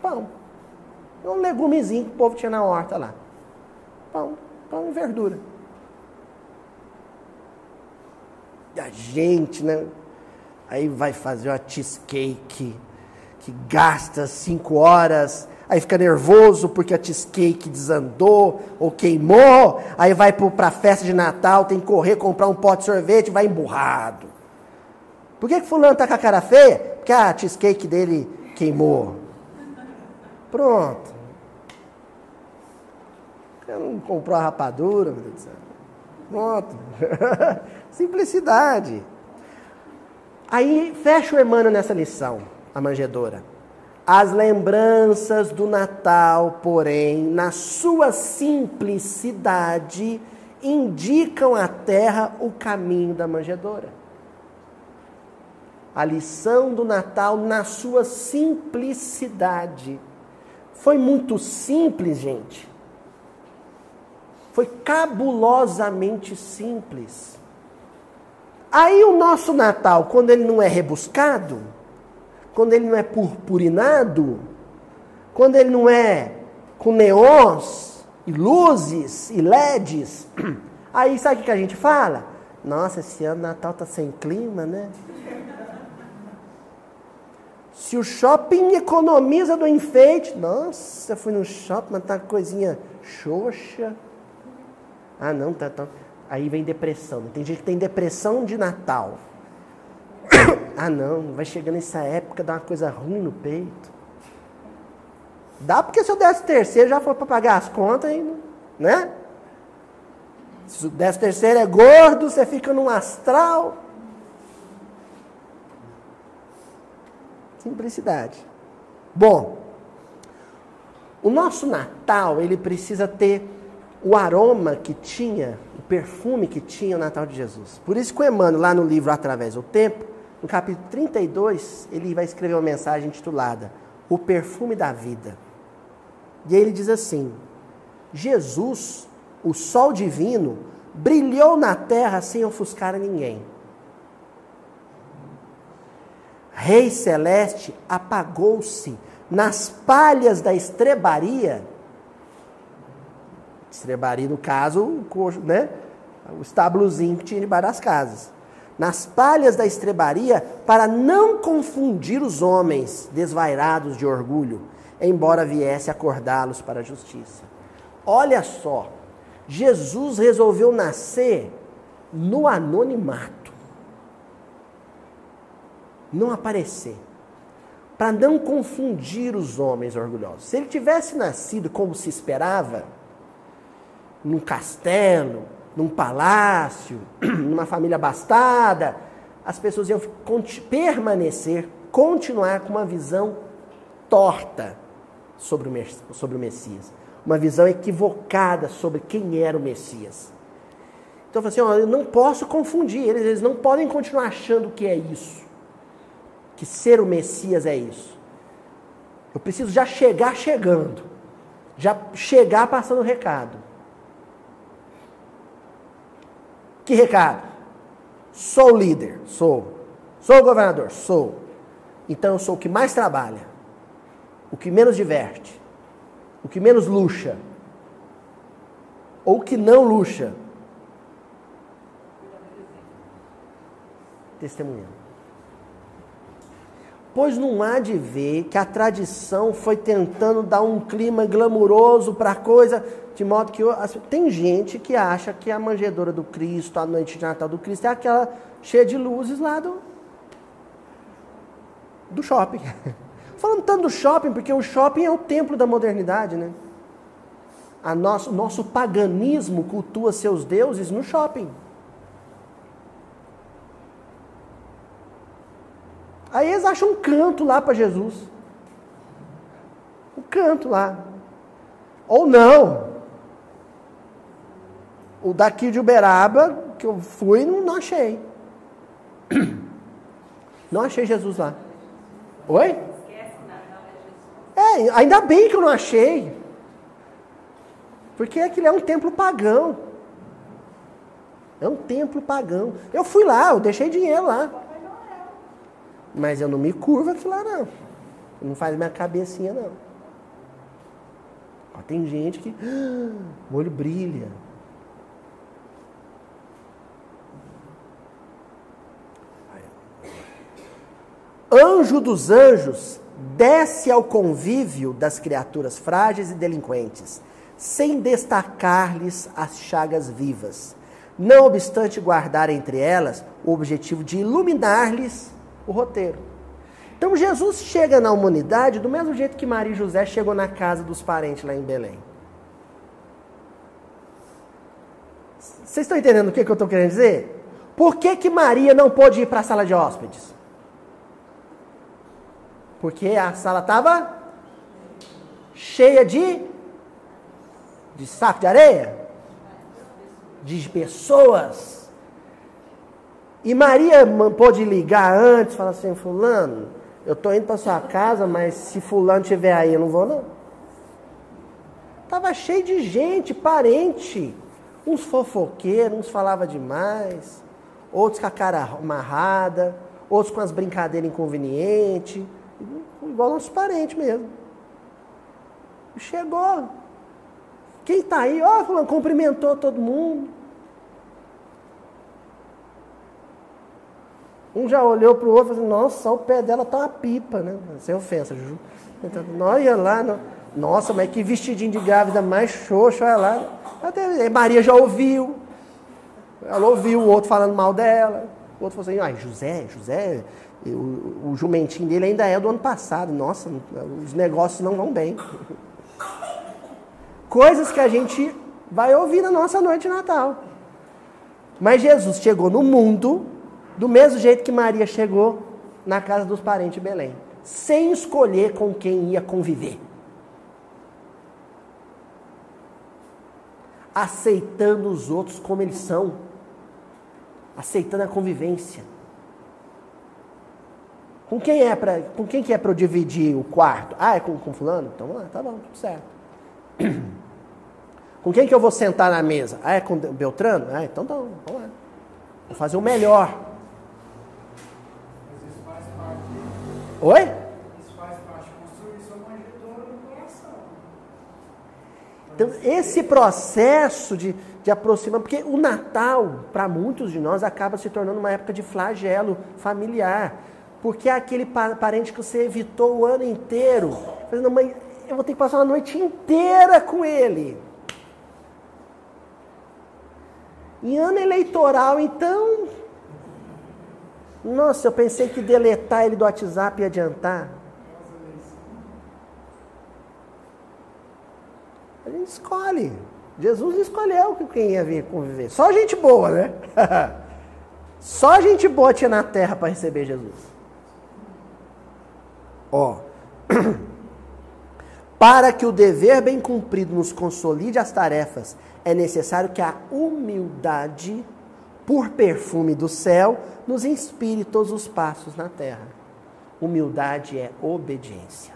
Pão. Um legumezinho que o povo tinha na horta lá. Pão. Pão e verdura. A gente, né? Aí vai fazer uma cheesecake que gasta cinco horas, aí fica nervoso porque a cheesecake desandou ou queimou, aí vai para a festa de Natal, tem que correr comprar um pote de sorvete, vai emburrado. Por que, que fulano tá com a cara feia? Porque a cheesecake dele queimou. Pronto. Eu não comprou a rapadura, meu Deus do céu. Pronto. Simplicidade. Aí fecha o Emmanuel nessa lição, a manjedora. As lembranças do Natal, porém, na sua simplicidade, indicam à terra o caminho da manjedora. A lição do Natal na sua simplicidade. Foi muito simples, gente. Foi cabulosamente simples. Aí o nosso Natal, quando ele não é rebuscado, quando ele não é purpurinado, quando ele não é com neons e luzes e LEDs, aí sabe o que a gente fala? Nossa, esse ano Natal tá sem clima, né? Se o shopping economiza do enfeite, nossa, eu fui no shopping, mas tá coisinha xoxa. Ah, não, tá, tá. Aí vem depressão. Tem gente que tem depressão de Natal. Ah, não, vai chegando essa época, dá uma coisa ruim no peito. Dá porque se eu desse terceiro já for para pagar as contas, né? Se o décimo terceiro é gordo, você fica num astral. Simplicidade. Bom, o nosso Natal, ele precisa ter o aroma que tinha, perfume que tinha o Natal de Jesus. Por isso que o Emmanuel, lá no livro Através do Tempo, no capítulo 32, ele vai escrever uma mensagem intitulada O Perfume da Vida. E ele diz assim: Jesus, o sol divino, brilhou na terra sem ofuscar ninguém. Rei celeste apagou-se nas palhas da estrebaria. Estrebaria, no caso, o, né, o estábulozinho que tinha debaixo das casas nas palhas da estrebaria, para não confundir os homens desvairados de orgulho, embora viesse acordá-los para a justiça. Olha só, Jesus resolveu nascer no anonimato, não aparecer, para não confundir os homens orgulhosos. Se ele tivesse nascido como se esperava, num castelo, num palácio, numa família abastada, as pessoas iam permanecer, continuar com uma visão torta sobre o, sobre o Messias. Uma visão equivocada sobre quem era o Messias. Então, eu assim: ó, eu não posso confundir eles, eles não podem continuar achando que é isso. Que ser o Messias é isso. Eu preciso já chegar chegando. Já chegar passando o recado. Que recado? Sou líder, sou. Sou governador, sou. Então eu sou o que mais trabalha, o que menos diverte, o que menos luxa, ou que não luxa. Testemunhando. Pois não há de ver que a tradição foi tentando dar um clima glamuroso para a coisa de modo que assim, tem gente que acha que a manjedoura do Cristo, a noite de Natal do Cristo, é aquela cheia de luzes lá do, do shopping. Falando tanto do shopping, porque o shopping é o templo da modernidade, né? A nosso, nosso paganismo cultua seus deuses no shopping. Aí eles acham um canto lá para Jesus. Um canto lá. Ou não. O daqui de Uberaba, que eu fui, não, não achei. Não achei Jesus lá. Oi? É, ainda bem que eu não achei. Porque aquilo é um templo pagão. É um templo pagão. Eu fui lá, eu deixei dinheiro lá. Mas eu não me curvo aquilo lá, não. Não faz minha cabecinha, não. Ó, tem gente que. o olho brilha. Anjo dos anjos desce ao convívio das criaturas frágeis e delinquentes, sem destacar-lhes as chagas vivas, não obstante guardar entre elas o objetivo de iluminar-lhes o roteiro. Então Jesus chega na humanidade do mesmo jeito que Maria e José chegou na casa dos parentes lá em Belém. Vocês estão entendendo o que, que eu estou querendo dizer? Por que, que Maria não pôde ir para a sala de hóspedes? Porque a sala estava cheia de, de saco de areia, de pessoas. E Maria pôde ligar antes, falar assim, fulano, eu estou indo para sua casa, mas se fulano estiver aí, eu não vou não. Estava cheio de gente, parente. Uns fofoqueiros, uns falava demais, outros com a cara amarrada, outros com as brincadeiras inconvenientes igual nosso parente mesmo. Chegou. Quem está aí? Ó, oh, cumprimentou todo mundo. Um já olhou para o outro e falou assim, nossa, o pé dela tá uma pipa, né? Sem ofensa, Juju. Então, lá, não. nossa, mas que vestidinho de grávida mais xoxo, olha lá. Até, Maria já ouviu. Ela ouviu o outro falando mal dela. O outro falou assim, José, José, o, o jumentinho dele ainda é do ano passado. Nossa, os negócios não vão bem. Coisas que a gente vai ouvir na nossa noite de Natal. Mas Jesus chegou no mundo do mesmo jeito que Maria chegou na casa dos parentes de Belém, sem escolher com quem ia conviver. Aceitando os outros como eles são, aceitando a convivência. Com quem é para, com quem que é para eu dividir o quarto? Ah, é com, com fulano? Então, ah, tá bom, tudo certo. Com quem que eu vou sentar na mesa? Ah, é com Beltrano? Ah, então tá, vamos lá. Vou fazer o melhor. Mas isso faz parte. Oi? Isso faz parte. Construir sua manjedoura no coração. Então, esse processo de, de aproximar, porque o Natal, para muitos de nós, acaba se tornando uma época de flagelo familiar. Porque é aquele parente que você evitou o ano inteiro. Falando, mãe, eu vou ter que passar uma noite inteira com ele. Em ano eleitoral, então. Nossa, eu pensei que deletar ele do WhatsApp ia adiantar. A gente escolhe. Jesus escolheu quem ia vir conviver. Só gente boa, né? Só gente boa tinha na terra para receber Jesus. Ó. Para que o dever bem cumprido nos consolide as tarefas é necessário que a humildade, por perfume do céu, nos inspire todos os passos na terra. Humildade é obediência.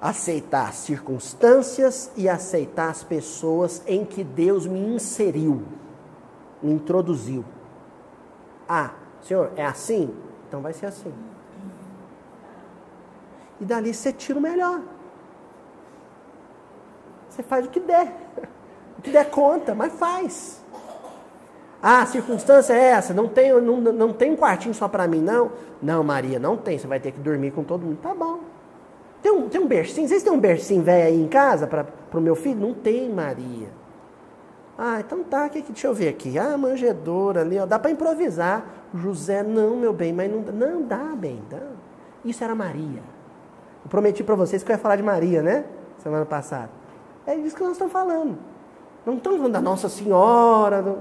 Aceitar as circunstâncias e aceitar as pessoas em que Deus me inseriu, me introduziu. Ah, Senhor, é assim? Então vai ser assim. E dali você tira o melhor. Você faz o que der. O que der conta, mas faz. Ah, a circunstância é essa, não tem, não, não tem um quartinho só para mim, não? Não, Maria, não tem, você vai ter que dormir com todo mundo. Tá bom. Tem um, tem um bercinho, vocês têm um bercinho velho aí em casa para o meu filho? Não tem, Maria. Ah, então tá, que, deixa eu ver aqui. Ah, manjedora ali, ó, dá para improvisar. José, não, meu bem, mas não, não dá, bem, dá. Isso era Maria. Eu prometi para vocês que eu ia falar de Maria, né? Semana passada. É disso que nós estamos falando. Não estamos falando da Nossa Senhora,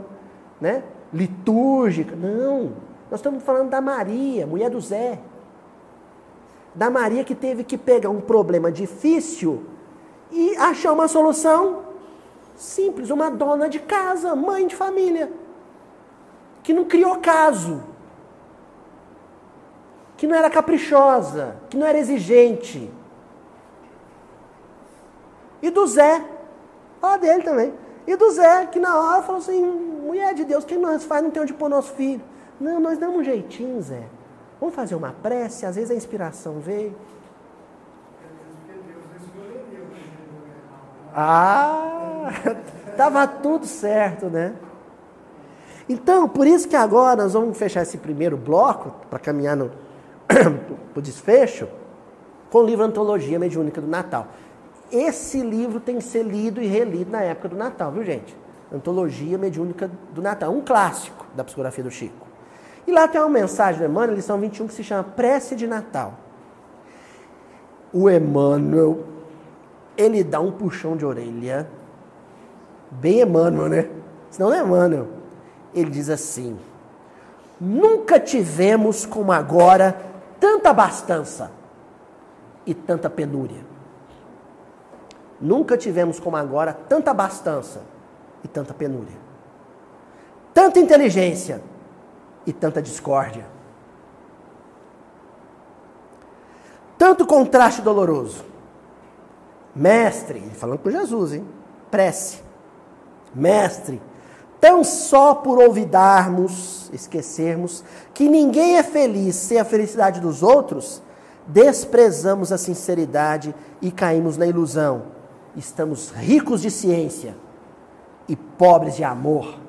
né? litúrgica. Não. Nós estamos falando da Maria, mulher do Zé. Da Maria que teve que pegar um problema difícil e achar uma solução simples. Uma dona de casa, mãe de família. Que não criou caso. Que não era caprichosa. Que não era exigente e do Zé, fala dele também. E do Zé, que na hora falou assim: mulher de Deus, quem nós faz não tem onde pôr nosso filho. Não, nós damos um jeitinho, Zé. Vamos fazer uma prece, às vezes a inspiração veio. Ah, estava tudo certo, né? Então, por isso que agora nós vamos fechar esse primeiro bloco, para caminhar no o desfecho, com o livro Antologia Mediúnica do Natal. Esse livro tem que ser lido e relido na época do Natal, viu gente? Antologia Mediúnica do Natal, um clássico da psicografia do Chico. E lá tem uma mensagem do Emmanuel, lição 21, que se chama Prece de Natal. O Emmanuel, ele dá um puxão de orelha, bem Emmanuel, né? Senão não é Emmanuel. Ele diz assim: Nunca tivemos como agora tanta abastança e tanta penúria. Nunca tivemos como agora tanta abastança e tanta penúria. Tanta inteligência e tanta discórdia. Tanto contraste doloroso. Mestre, falando com Jesus, hein? Prece. Mestre, tão só por olvidarmos, esquecermos que ninguém é feliz sem a felicidade dos outros, desprezamos a sinceridade e caímos na ilusão estamos ricos de ciência e pobres de amor.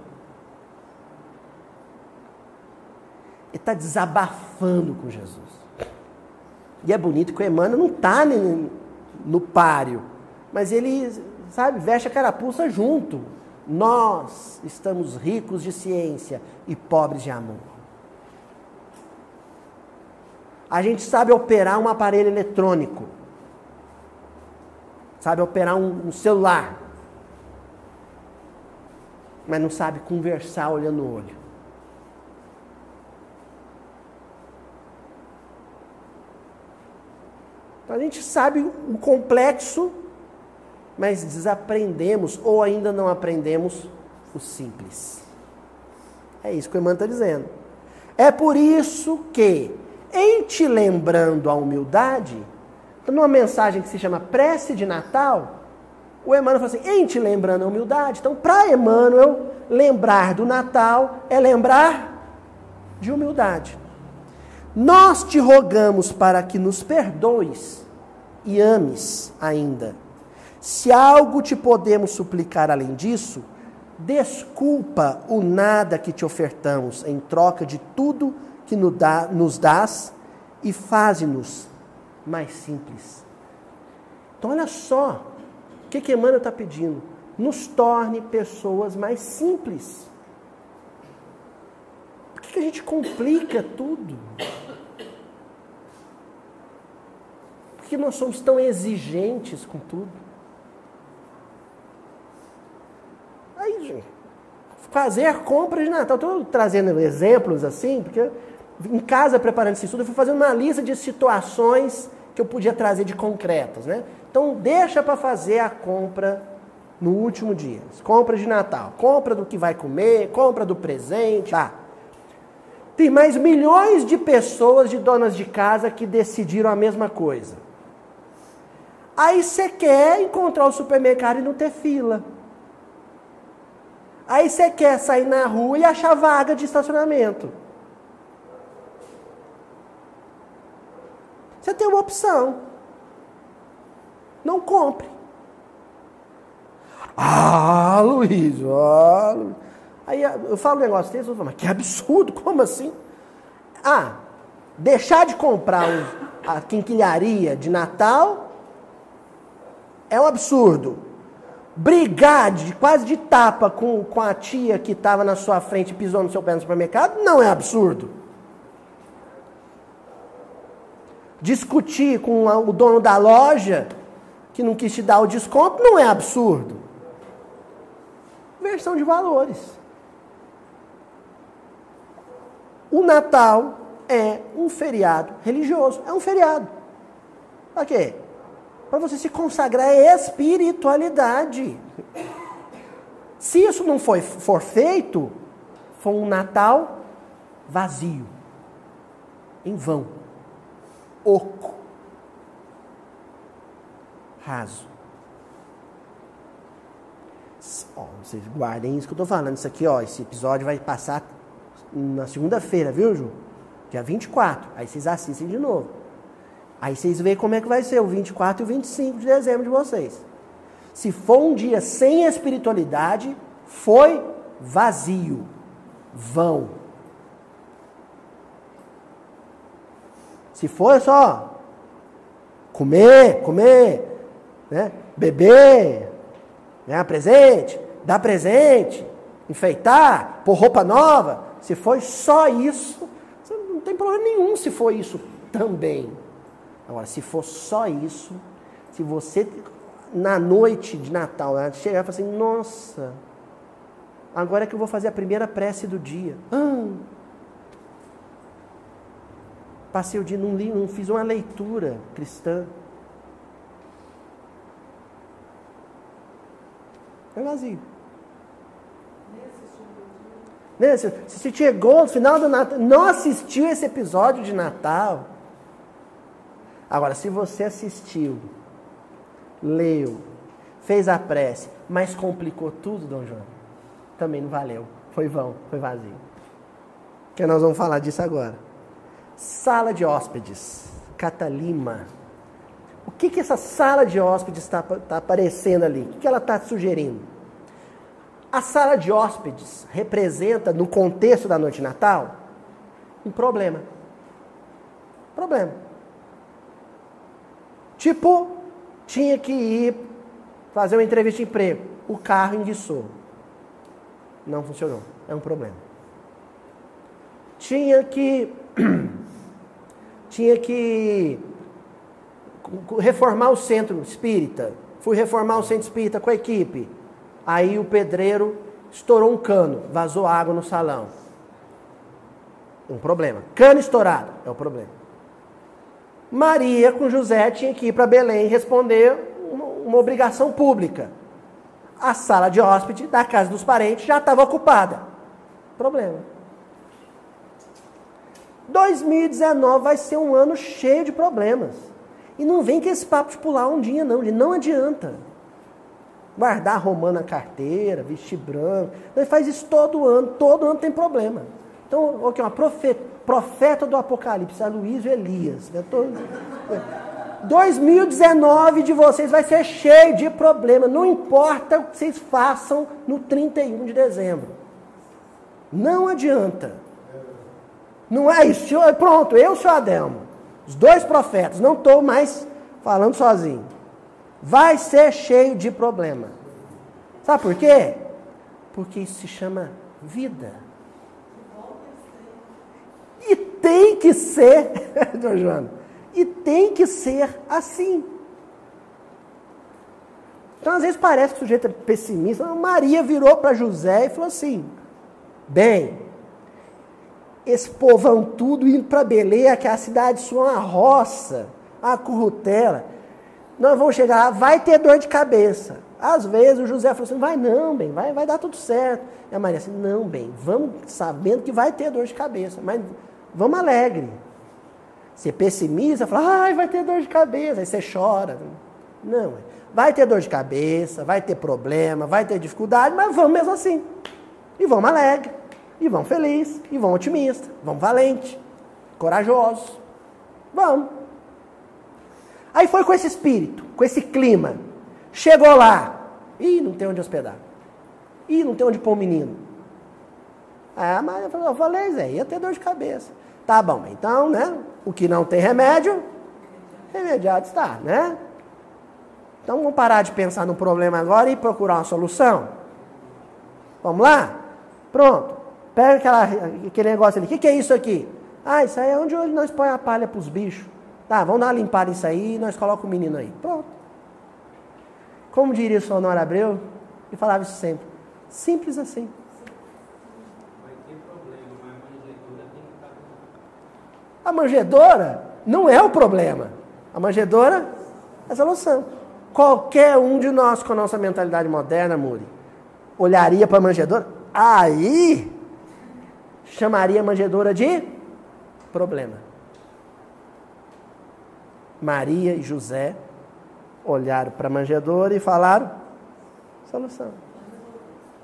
Ele está desabafando com Jesus. E é bonito que o Emmanuel não está no páreo, mas ele, sabe, veste a carapuça junto. Nós estamos ricos de ciência e pobres de amor. A gente sabe operar um aparelho eletrônico, sabe operar um, um celular, mas não sabe conversar olhando no olho. Então a gente sabe o complexo, mas desaprendemos ou ainda não aprendemos o simples. É isso que o irmão está dizendo. É por isso que, em te lembrando a humildade, numa mensagem que se chama Prece de Natal, o Emmanuel fala assim, em te lembrando a humildade. Então, para Emmanuel, lembrar do Natal é lembrar de humildade. Nós te rogamos para que nos perdoes e ames ainda. Se algo te podemos suplicar além disso, desculpa o nada que te ofertamos em troca de tudo que nos dás e faze-nos mais simples. Então, olha só, o que, que Emmanuel está pedindo? Nos torne pessoas mais simples. Por que, que a gente complica tudo? que nós somos tão exigentes com tudo? Aí, fazer compras de Natal. Estou trazendo exemplos assim, porque em casa, preparando esse estudo, eu fui fazendo uma lista de situações que eu podia trazer de concretas, né? Então, deixa para fazer a compra no último dia. Compras de Natal. Compra do que vai comer, compra do presente. Tá. Tem mais milhões de pessoas, de donas de casa, que decidiram a mesma coisa. Aí você quer encontrar o supermercado e não ter fila. Aí você quer sair na rua e achar vaga de estacionamento. Você tem uma opção. Não compre. Ah, Luiz, ah, Luiz. Aí eu falo um negócio desse, eu falo, mas que absurdo, como assim? Ah, deixar de comprar a quinquilharia de Natal é um absurdo. Brigar de, quase de tapa com, com a tia que estava na sua frente pisou no seu pé no supermercado não é absurdo. Discutir com o dono da loja que não quis te dar o desconto não é absurdo. Versão de valores. O Natal é um feriado religioso. É um feriado. Para quê? Para você se consagrar à espiritualidade. Se isso não foi, for feito, foi um Natal vazio, em vão, oco, raso. Ó, vocês guardem isso que eu estou falando. Isso aqui, ó, esse episódio vai passar na segunda-feira, viu, Ju? Dia 24. Aí vocês assistem de novo. Aí vocês veem como é que vai ser o 24 e o 25 de dezembro de vocês. Se for um dia sem espiritualidade, foi vazio, vão. Se for só comer, comer, né? beber, ganhar presente, dar presente, enfeitar, pôr roupa nova, se for só isso, não tem problema nenhum se for isso também. Agora, se for só isso, se você na noite de Natal chegar e falar assim, nossa, agora é que eu vou fazer a primeira prece do dia. Passei o dia, não li, não fiz uma leitura cristã. É vazio. Né? Se você chegou no final do Natal, não assistiu esse episódio de Natal, Agora, se você assistiu, leu, fez a prece, mas complicou tudo, Dom João, também não valeu. Foi vão, foi vazio. Que nós vamos falar disso agora. Sala de hóspedes, Catalima. O que, que essa sala de hóspedes está tá aparecendo ali? O que, que ela está sugerindo? A sala de hóspedes representa, no contexto da noite Natal, um problema. Problema. Tipo, tinha que ir fazer uma entrevista de emprego. O carro enguiçou. Não funcionou. É um problema. Tinha que. tinha que reformar o centro espírita. Fui reformar o centro espírita com a equipe. Aí o pedreiro estourou um cano, vazou água no salão. Um problema. Cano estourado é o problema. Maria com José tinha que ir para Belém responder uma, obrigação pública. A sala de hóspede da casa dos parentes já estava ocupada. Problema. 2019 vai ser um ano cheio de problemas. E não vem com esse papo de pular um dia, não. Ele não adianta. Guardar romã na carteira, vestir branco. Ele faz isso todo ano. Todo ano tem problema. Então, o que é uma profeta, profeta do Apocalipse, a Luiz Elias. Né? Todo, 2019 de vocês vai ser cheio de problema. Não importa o que vocês façam no 31 de dezembro. Não adianta. Não é isso. Pronto, eu sou Adelmo. Os dois profetas, não estou mais falando sozinho. Vai ser cheio de problema. Sabe por quê? Porque isso se chama vida. E tem que ser, Joana, e tem que ser assim. Então, às vezes parece que o sujeito é pessimista. Maria virou para José e falou assim: Bem, esse povão tudo indo para Belém, que é a cidade sua, uma roça, a currutela. Nós vamos chegar lá, vai ter dor de cabeça. Às vezes o José falou assim, vai não, bem, vai, vai dar tudo certo. E a Maria assim, não, bem, vamos sabendo que vai ter dor de cabeça, mas vamos alegre. Você pessimista, fala, ai, vai ter dor de cabeça, aí você chora. Não, vai ter dor de cabeça, vai ter problema, vai ter dificuldade, mas vamos mesmo assim. E vamos alegre. E vão feliz, e vão otimista, vão valente, corajosos. Vamos. Aí foi com esse espírito, com esse clima. Chegou lá. Ih, não tem onde hospedar. Ih, não tem onde pôr o menino. Aí a Maria falou, eu falei, Zé, ia ter dor de cabeça. Tá bom, então, né? O que não tem remédio, remediado está, né? Então vamos parar de pensar no problema agora e procurar uma solução. Vamos lá? Pronto. Pega aquela, aquele negócio ali. O que, que é isso aqui? Ah, isso aí é onde nós põe a palha para os bichos. Tá, vamos dar uma limpada isso aí e nós colocamos o menino aí. Pronto. Como diria o Sonora Abreu, e falava isso sempre. Simples assim. A manjedora não é o problema. A manjedora é a solução. Qualquer um de nós com a nossa mentalidade moderna, Muri, olharia para a manjedora. Aí chamaria a manjedoura de problema. Maria e José olharam para a manjedoura e falaram: solução.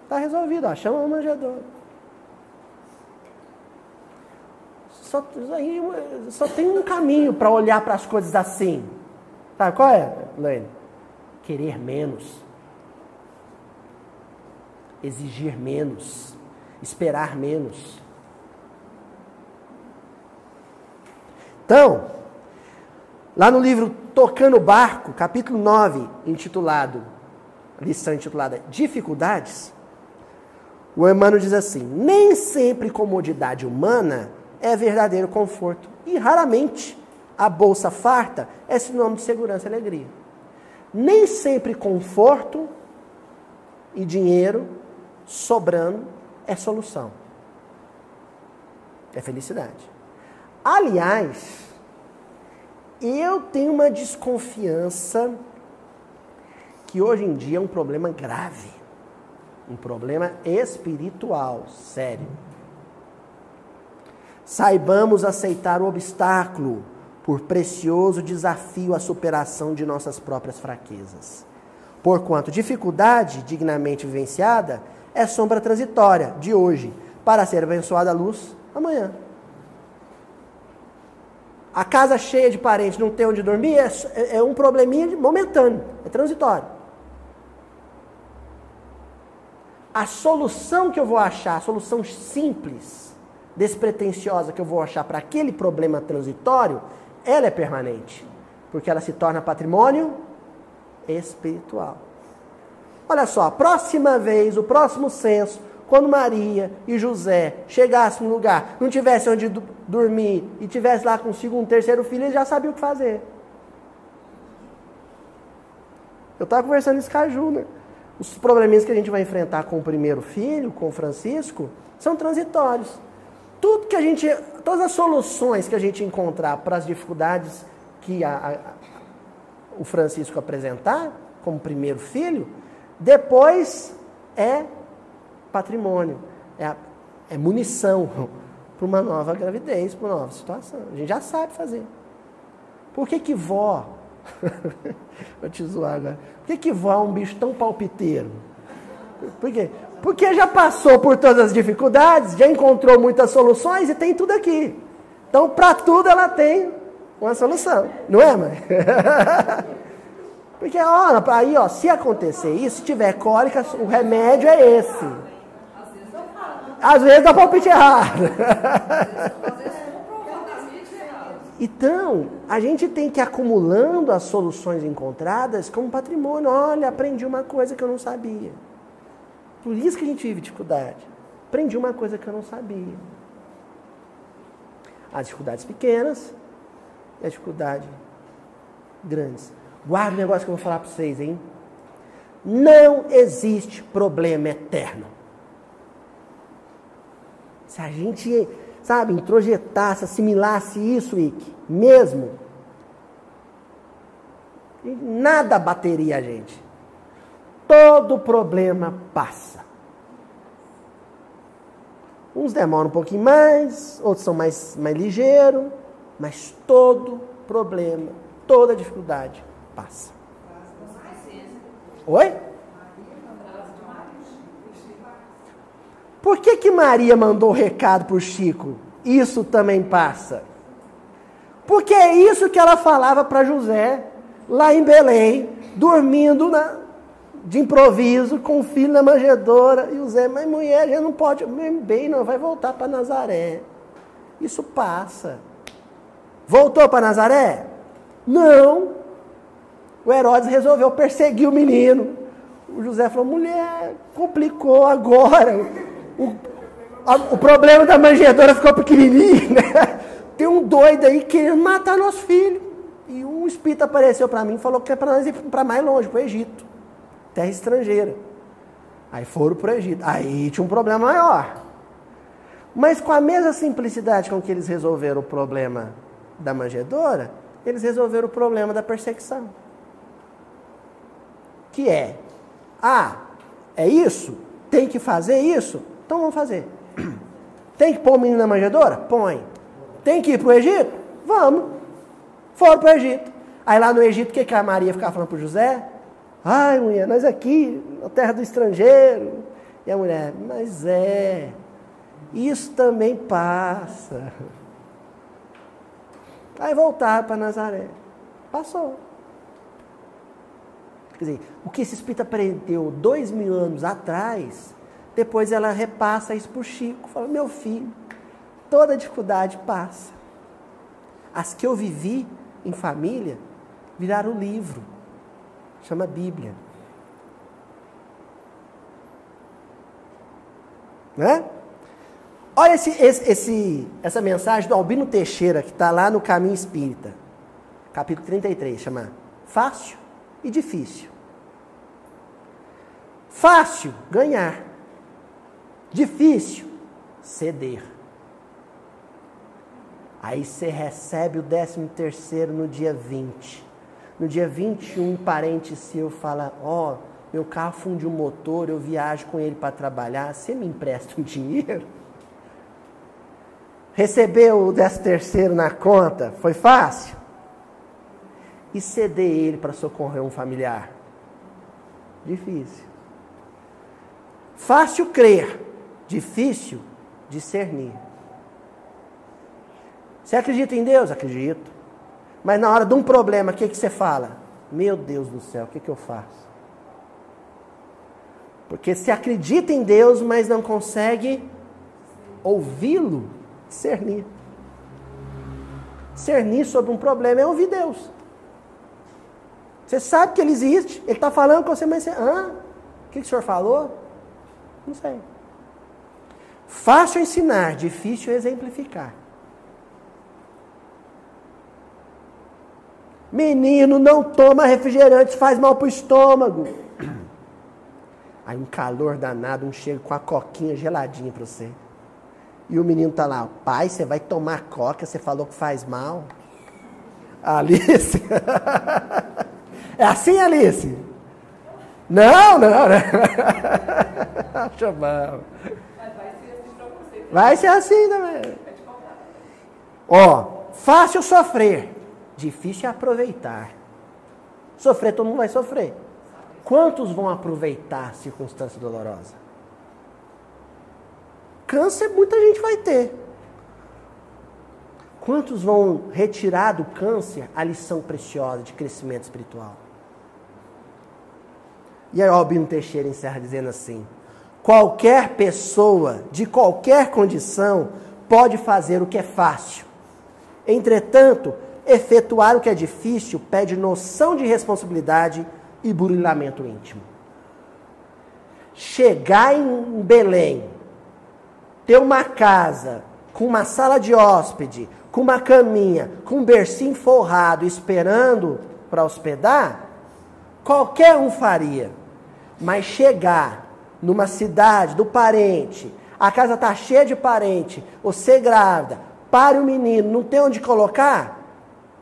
Está resolvido, ó, chama a manjedoura. Só, só tem um caminho para olhar para as coisas assim. Tá, qual é, Lene? Querer menos. Exigir menos. Esperar menos. Então, lá no livro Tocando Barco, capítulo 9, intitulado, lição intitulada Dificuldades, o Emmanuel diz assim: nem sempre comodidade humana é verdadeiro conforto. E raramente a bolsa farta é sinônimo de segurança e alegria. Nem sempre conforto e dinheiro sobrando é solução. É felicidade. Aliás, eu tenho uma desconfiança que hoje em dia é um problema grave, um problema espiritual, sério. Saibamos aceitar o obstáculo por precioso desafio à superação de nossas próprias fraquezas. Porquanto dificuldade dignamente vivenciada é sombra transitória de hoje, para ser abençoada a luz amanhã. A casa cheia de parentes, não tem onde dormir, é, é, é um probleminha momentâneo, é transitório. A solução que eu vou achar, a solução simples, despretensiosa que eu vou achar para aquele problema transitório, ela é permanente, porque ela se torna patrimônio espiritual. Olha só, a próxima vez, o próximo censo, quando Maria e José chegassem no lugar, não tivessem onde dormir e tivesse lá consigo um terceiro filho, eles já sabiam o que fazer. Eu estava conversando isso com a Ju, né? Os probleminhas que a gente vai enfrentar com o primeiro filho, com o Francisco, são transitórios. Tudo que a gente, todas as soluções que a gente encontrar para as dificuldades que a, a, o Francisco apresentar, como primeiro filho, depois é patrimônio, é, é munição para uma nova gravidez, para uma nova situação. A gente já sabe fazer. Por que que vó Vou te zoar agora. Por que, que vó é um bicho tão palpiteiro? Por quê? Porque já passou por todas as dificuldades, já encontrou muitas soluções e tem tudo aqui. Então, para tudo ela tem uma solução. Não é, mãe? Porque, ó, aí, ó, se acontecer isso, se tiver cólica, o remédio é esse. Às vezes dá palpite errado. Então, a gente tem que ir acumulando as soluções encontradas como patrimônio. Olha, aprendi uma coisa que eu não sabia. Por isso que a gente vive dificuldade. Aprendi uma coisa que eu não sabia. As dificuldades pequenas e as dificuldades grandes. Guarda o negócio que eu vou falar para vocês, hein? Não existe problema eterno. Se a gente sabe, introjetasse, assimilasse isso, Ike, mesmo, nada bateria a gente. Todo problema passa. Uns demoram um pouquinho mais, outros são mais, mais ligeiros, mas todo problema, toda dificuldade passa. Oi? Por que, que Maria mandou recado para o Chico? Isso também passa. Porque é isso que ela falava para José, lá em Belém, dormindo na, de improviso, com o filho na manjedoura. E o Zé, mas mulher, já não pode, bem, não, vai voltar para Nazaré. Isso passa. Voltou para Nazaré? Não. O Herodes resolveu perseguir o menino. O José falou: mulher, complicou agora o, a, o problema da manjedoura ficou pequenininho, né? Tem um doido aí querendo matar nosso filho. E um espírito apareceu para mim e falou que é para nós ir para mais longe, para o Egito. Terra estrangeira. Aí foram para o Egito. Aí tinha um problema maior. Mas com a mesma simplicidade com que eles resolveram o problema da manjedoura, eles resolveram o problema da perseguição. Que é, ah, é isso? Tem que fazer isso? Então vamos fazer. Tem que pôr o menino na manjedoura? Põe. Tem que ir para o Egito? Vamos. Foram para o Egito. Aí lá no Egito, o que, que a Maria ficava falando para José? Ai, mulher, nós aqui, na terra do estrangeiro. E a mulher, mas é, isso também passa. Aí voltaram para Nazaré. Passou. Quer dizer, o que esse espírito aprendeu dois mil anos atrás, depois ela repassa isso para o Chico. Fala, meu filho, toda dificuldade passa. As que eu vivi em família viraram livro. Chama Bíblia. Né? Olha esse, esse, esse, essa mensagem do Albino Teixeira, que está lá no Caminho Espírita, capítulo 33, chama Fácil e Difícil. Fácil, ganhar. Difícil, ceder. Aí você recebe o décimo terceiro no dia 20. No dia 21, um parente seu fala, ó, oh, meu carro fundiu o motor, eu viajo com ele para trabalhar, você me empresta um dinheiro? Recebeu o décimo terceiro na conta, foi fácil? E ceder ele para socorrer um familiar? Difícil. Fácil crer, difícil discernir. Você acredita em Deus? Acredito. Mas na hora de um problema, o que, que você fala? Meu Deus do céu, o que, que eu faço? Porque se acredita em Deus, mas não consegue ouvi-lo, discernir. Discernir sobre um problema é ouvir Deus. Você sabe que ele existe, ele está falando com você, mas você. Hã? O que, que o senhor falou? Não sei. Fácil ensinar, difícil exemplificar. Menino, não toma refrigerante, faz mal pro estômago. Aí um calor danado, um chega com a coquinha geladinha para você. E o menino tá lá, pai, você vai tomar coca, você falou que faz mal. Alice. é assim, Alice? Não, não, né? Chamava. Vai ser assim também. Ó, fácil sofrer, difícil é aproveitar. Sofrer, todo mundo vai sofrer. Quantos vão aproveitar a circunstância dolorosa? Câncer, muita gente vai ter. Quantos vão retirar do câncer a lição preciosa de crescimento espiritual? E aí, Albino Teixeira encerra dizendo assim: qualquer pessoa, de qualquer condição, pode fazer o que é fácil. Entretanto, efetuar o que é difícil pede noção de responsabilidade e burilamento íntimo. Chegar em Belém, ter uma casa com uma sala de hóspede, com uma caminha, com um bercinho forrado, esperando para hospedar, qualquer um faria. Mas chegar numa cidade do parente, a casa está cheia de parente, você grávida, pare o menino, não tem onde colocar,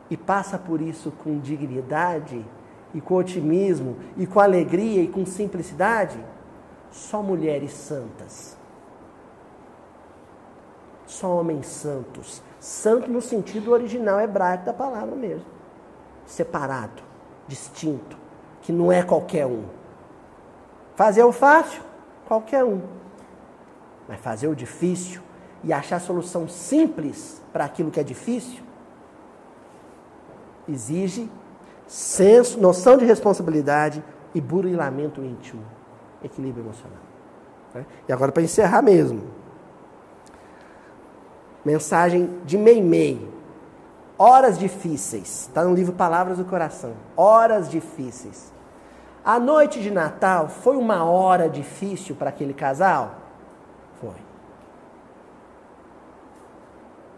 e passa por isso com dignidade, e com otimismo, e com alegria, e com simplicidade, só mulheres santas. Só homens santos. Santo no sentido original hebraico da palavra mesmo. Separado, distinto, que não é qualquer um. Fazer o fácil, qualquer um. Mas fazer o difícil e achar solução simples para aquilo que é difícil exige senso, noção de responsabilidade e burilamento íntimo, equilíbrio emocional. Né? E agora para encerrar mesmo. Mensagem de Meimei. Horas difíceis. Está no livro Palavras do Coração. Horas difíceis. A noite de Natal foi uma hora difícil para aquele casal? Foi.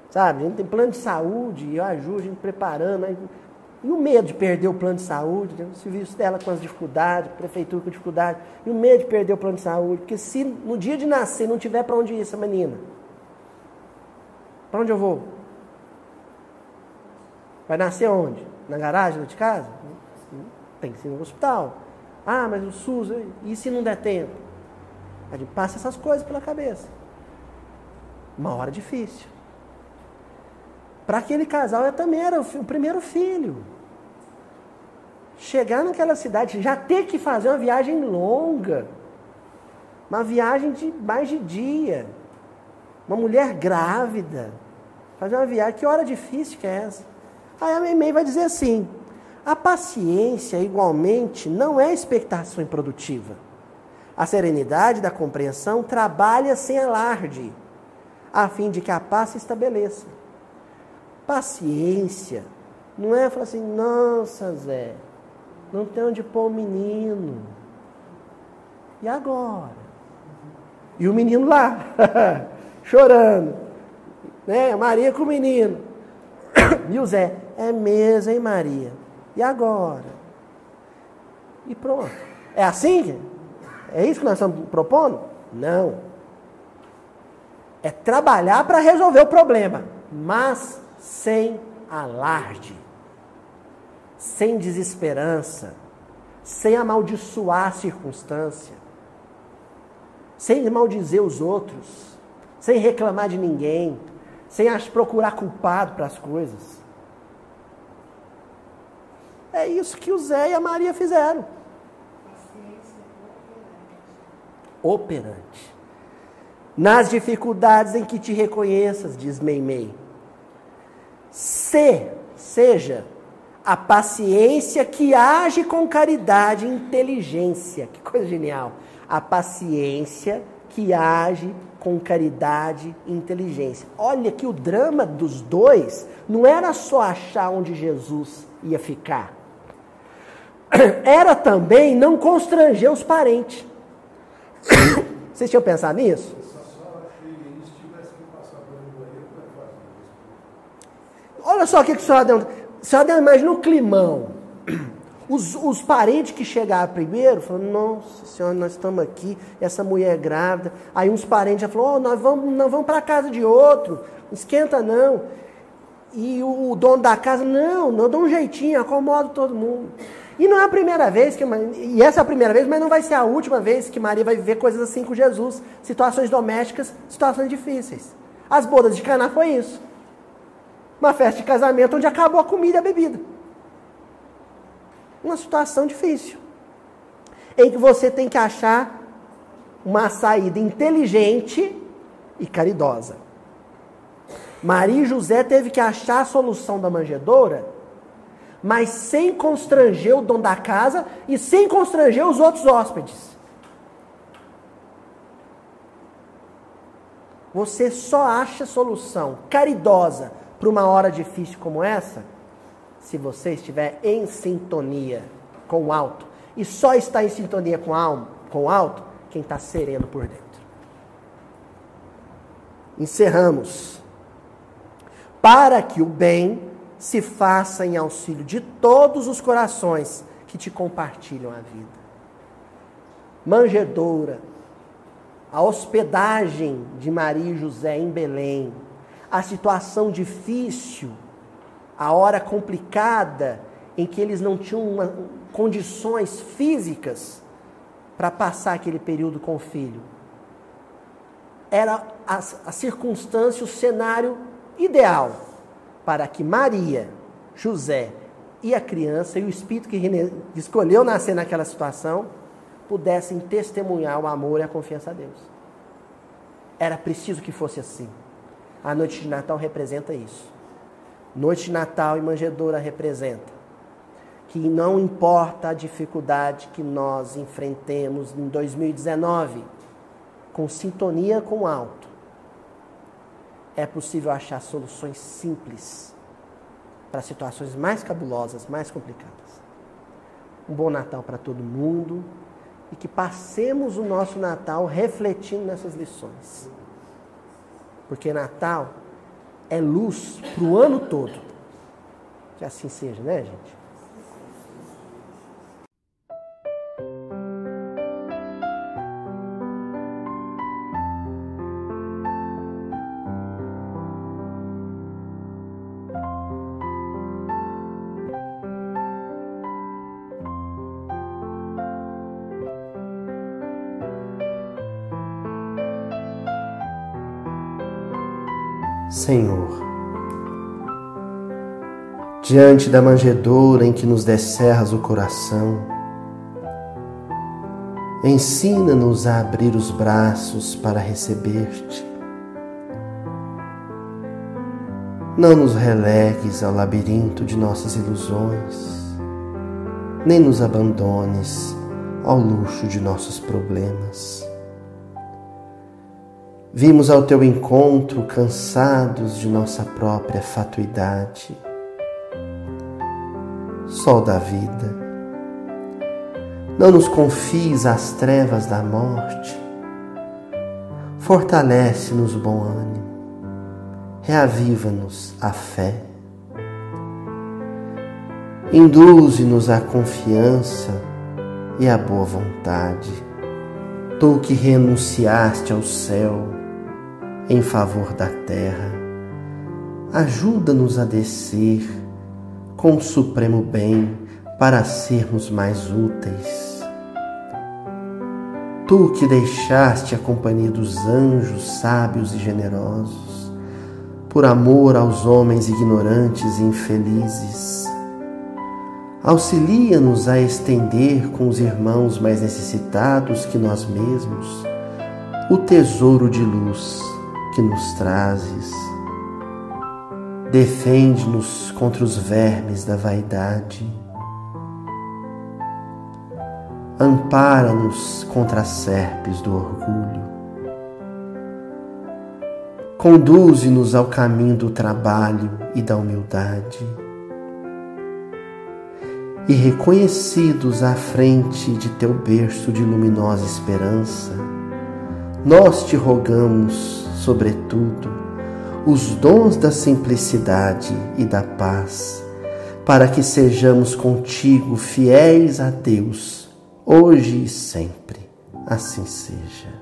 Sabe, a gente tem plano de saúde, eu ajudo a gente preparando, e o medo de perder o plano de saúde, né? o serviço dela com as dificuldades, a prefeitura com dificuldade, e o medo de perder o plano de saúde, porque se no dia de nascer não tiver para onde ir essa menina, para onde eu vou? Vai nascer onde? Na garagem de casa? Tem que ser no hospital. Ah, mas o SUS, e se não der tempo? A gente passa essas coisas pela cabeça. Uma hora difícil. Para aquele casal eu também era o, primeiro filho. Chegar naquela cidade, já ter que fazer uma viagem longa. Uma viagem de mais de dia. Uma mulher grávida. Fazer uma viagem, que hora difícil que é essa? Aí a Meimei vai dizer assim: a paciência, igualmente, não é expectação improdutiva. A serenidade da compreensão trabalha sem alarde, a fim de que a paz se estabeleça. Paciência não é falar assim, nossa Zé, não tem onde pôr o menino. E agora? E o menino lá, chorando. Né? Maria com o menino. E o Zé, é mesmo, hein, Maria? E agora? E pronto. É assim? É isso que nós estamos propondo? Não. É trabalhar para resolver o problema, mas sem alarde, sem desesperança, sem amaldiçoar a circunstância, sem maldizer os outros, sem reclamar de ninguém, sem procurar culpado para as coisas. É isso que o Zé e a Maria fizeram. Operante. Nas dificuldades em que te reconheças, diz Meimei. Se, seja, a paciência que age com caridade e inteligência. Que coisa genial. A paciência que age com caridade e inteligência. Olha que o drama dos dois não era só achar onde Jesus ia ficar era também não constranger os parentes. Vocês tinham pensado nisso? Olha só o que, que a senhora deu. A senhora deu, imagina o climão. Os, os parentes que chegaram primeiro falaram, nossa senhora, nós estamos aqui, essa mulher grávida. Aí uns parentes já falaram, oh, nós vamos, nós vamos para casa de outro, não esquenta não. E o, o dono da casa, não, não dá um jeitinho, acomodo todo mundo. E não é a primeira vez, que, e essa é a primeira vez, mas não vai ser a última vez que Maria vai viver coisas assim com Jesus. Situações domésticas, situações difíceis. As bodas de Caná foi isso. Uma festa de casamento onde acabou a comida e a bebida. Uma situação difícil. Em que você tem que achar uma saída inteligente e caridosa. Maria e José teve que achar a solução da manjedoura, mas sem constranger o dono da casa e sem constranger os outros hóspedes. Você só acha solução caridosa para uma hora difícil como essa se você estiver em sintonia com o alto. E só está em sintonia com, alma, com o alto quem está sereno por dentro. Encerramos. Para que o bem se faça em auxílio de todos os corações que te compartilham a vida. Manjedoura, a hospedagem de Maria e José em Belém, a situação difícil a hora complicada em que eles não tinham uma, condições físicas para passar aquele período com o filho. Era a, a circunstância, o cenário ideal para que Maria, José e a criança e o espírito que escolheu nascer naquela situação pudessem testemunhar o amor e a confiança a Deus. Era preciso que fosse assim. A noite de Natal representa isso. Noite de Natal e manjedoura representa que não importa a dificuldade que nós enfrentemos em 2019, com sintonia com o alto, é possível achar soluções simples para situações mais cabulosas, mais complicadas. Um bom Natal para todo mundo e que passemos o nosso Natal refletindo nessas lições. Porque Natal é luz para o ano todo. Que assim seja, né, gente? Senhor. Diante da manjedoura em que nos descerras o coração, ensina-nos a abrir os braços para receber-te. Não nos relegues ao labirinto de nossas ilusões, nem nos abandones ao luxo de nossos problemas. Vimos ao teu encontro cansados de nossa própria fatuidade. Sol da vida, não nos confies às trevas da morte. Fortalece-nos o bom ânimo, reaviva-nos a fé. Induze-nos à confiança e à boa vontade. Tu que renunciaste ao céu, em favor da terra. Ajuda-nos a descer com o supremo bem para sermos mais úteis. Tu que deixaste a companhia dos anjos sábios e generosos, por amor aos homens ignorantes e infelizes, auxilia-nos a estender com os irmãos mais necessitados que nós mesmos o tesouro de luz que nos trazes. Defende-nos contra os vermes da vaidade. Ampara-nos contra as serpes do orgulho. Conduze-nos ao caminho do trabalho e da humildade. E reconhecidos à frente de teu berço de luminosa esperança, nós te rogamos sobretudo, os dons da simplicidade e da paz, para que sejamos contigo fiéis a Deus, hoje e sempre. Assim seja.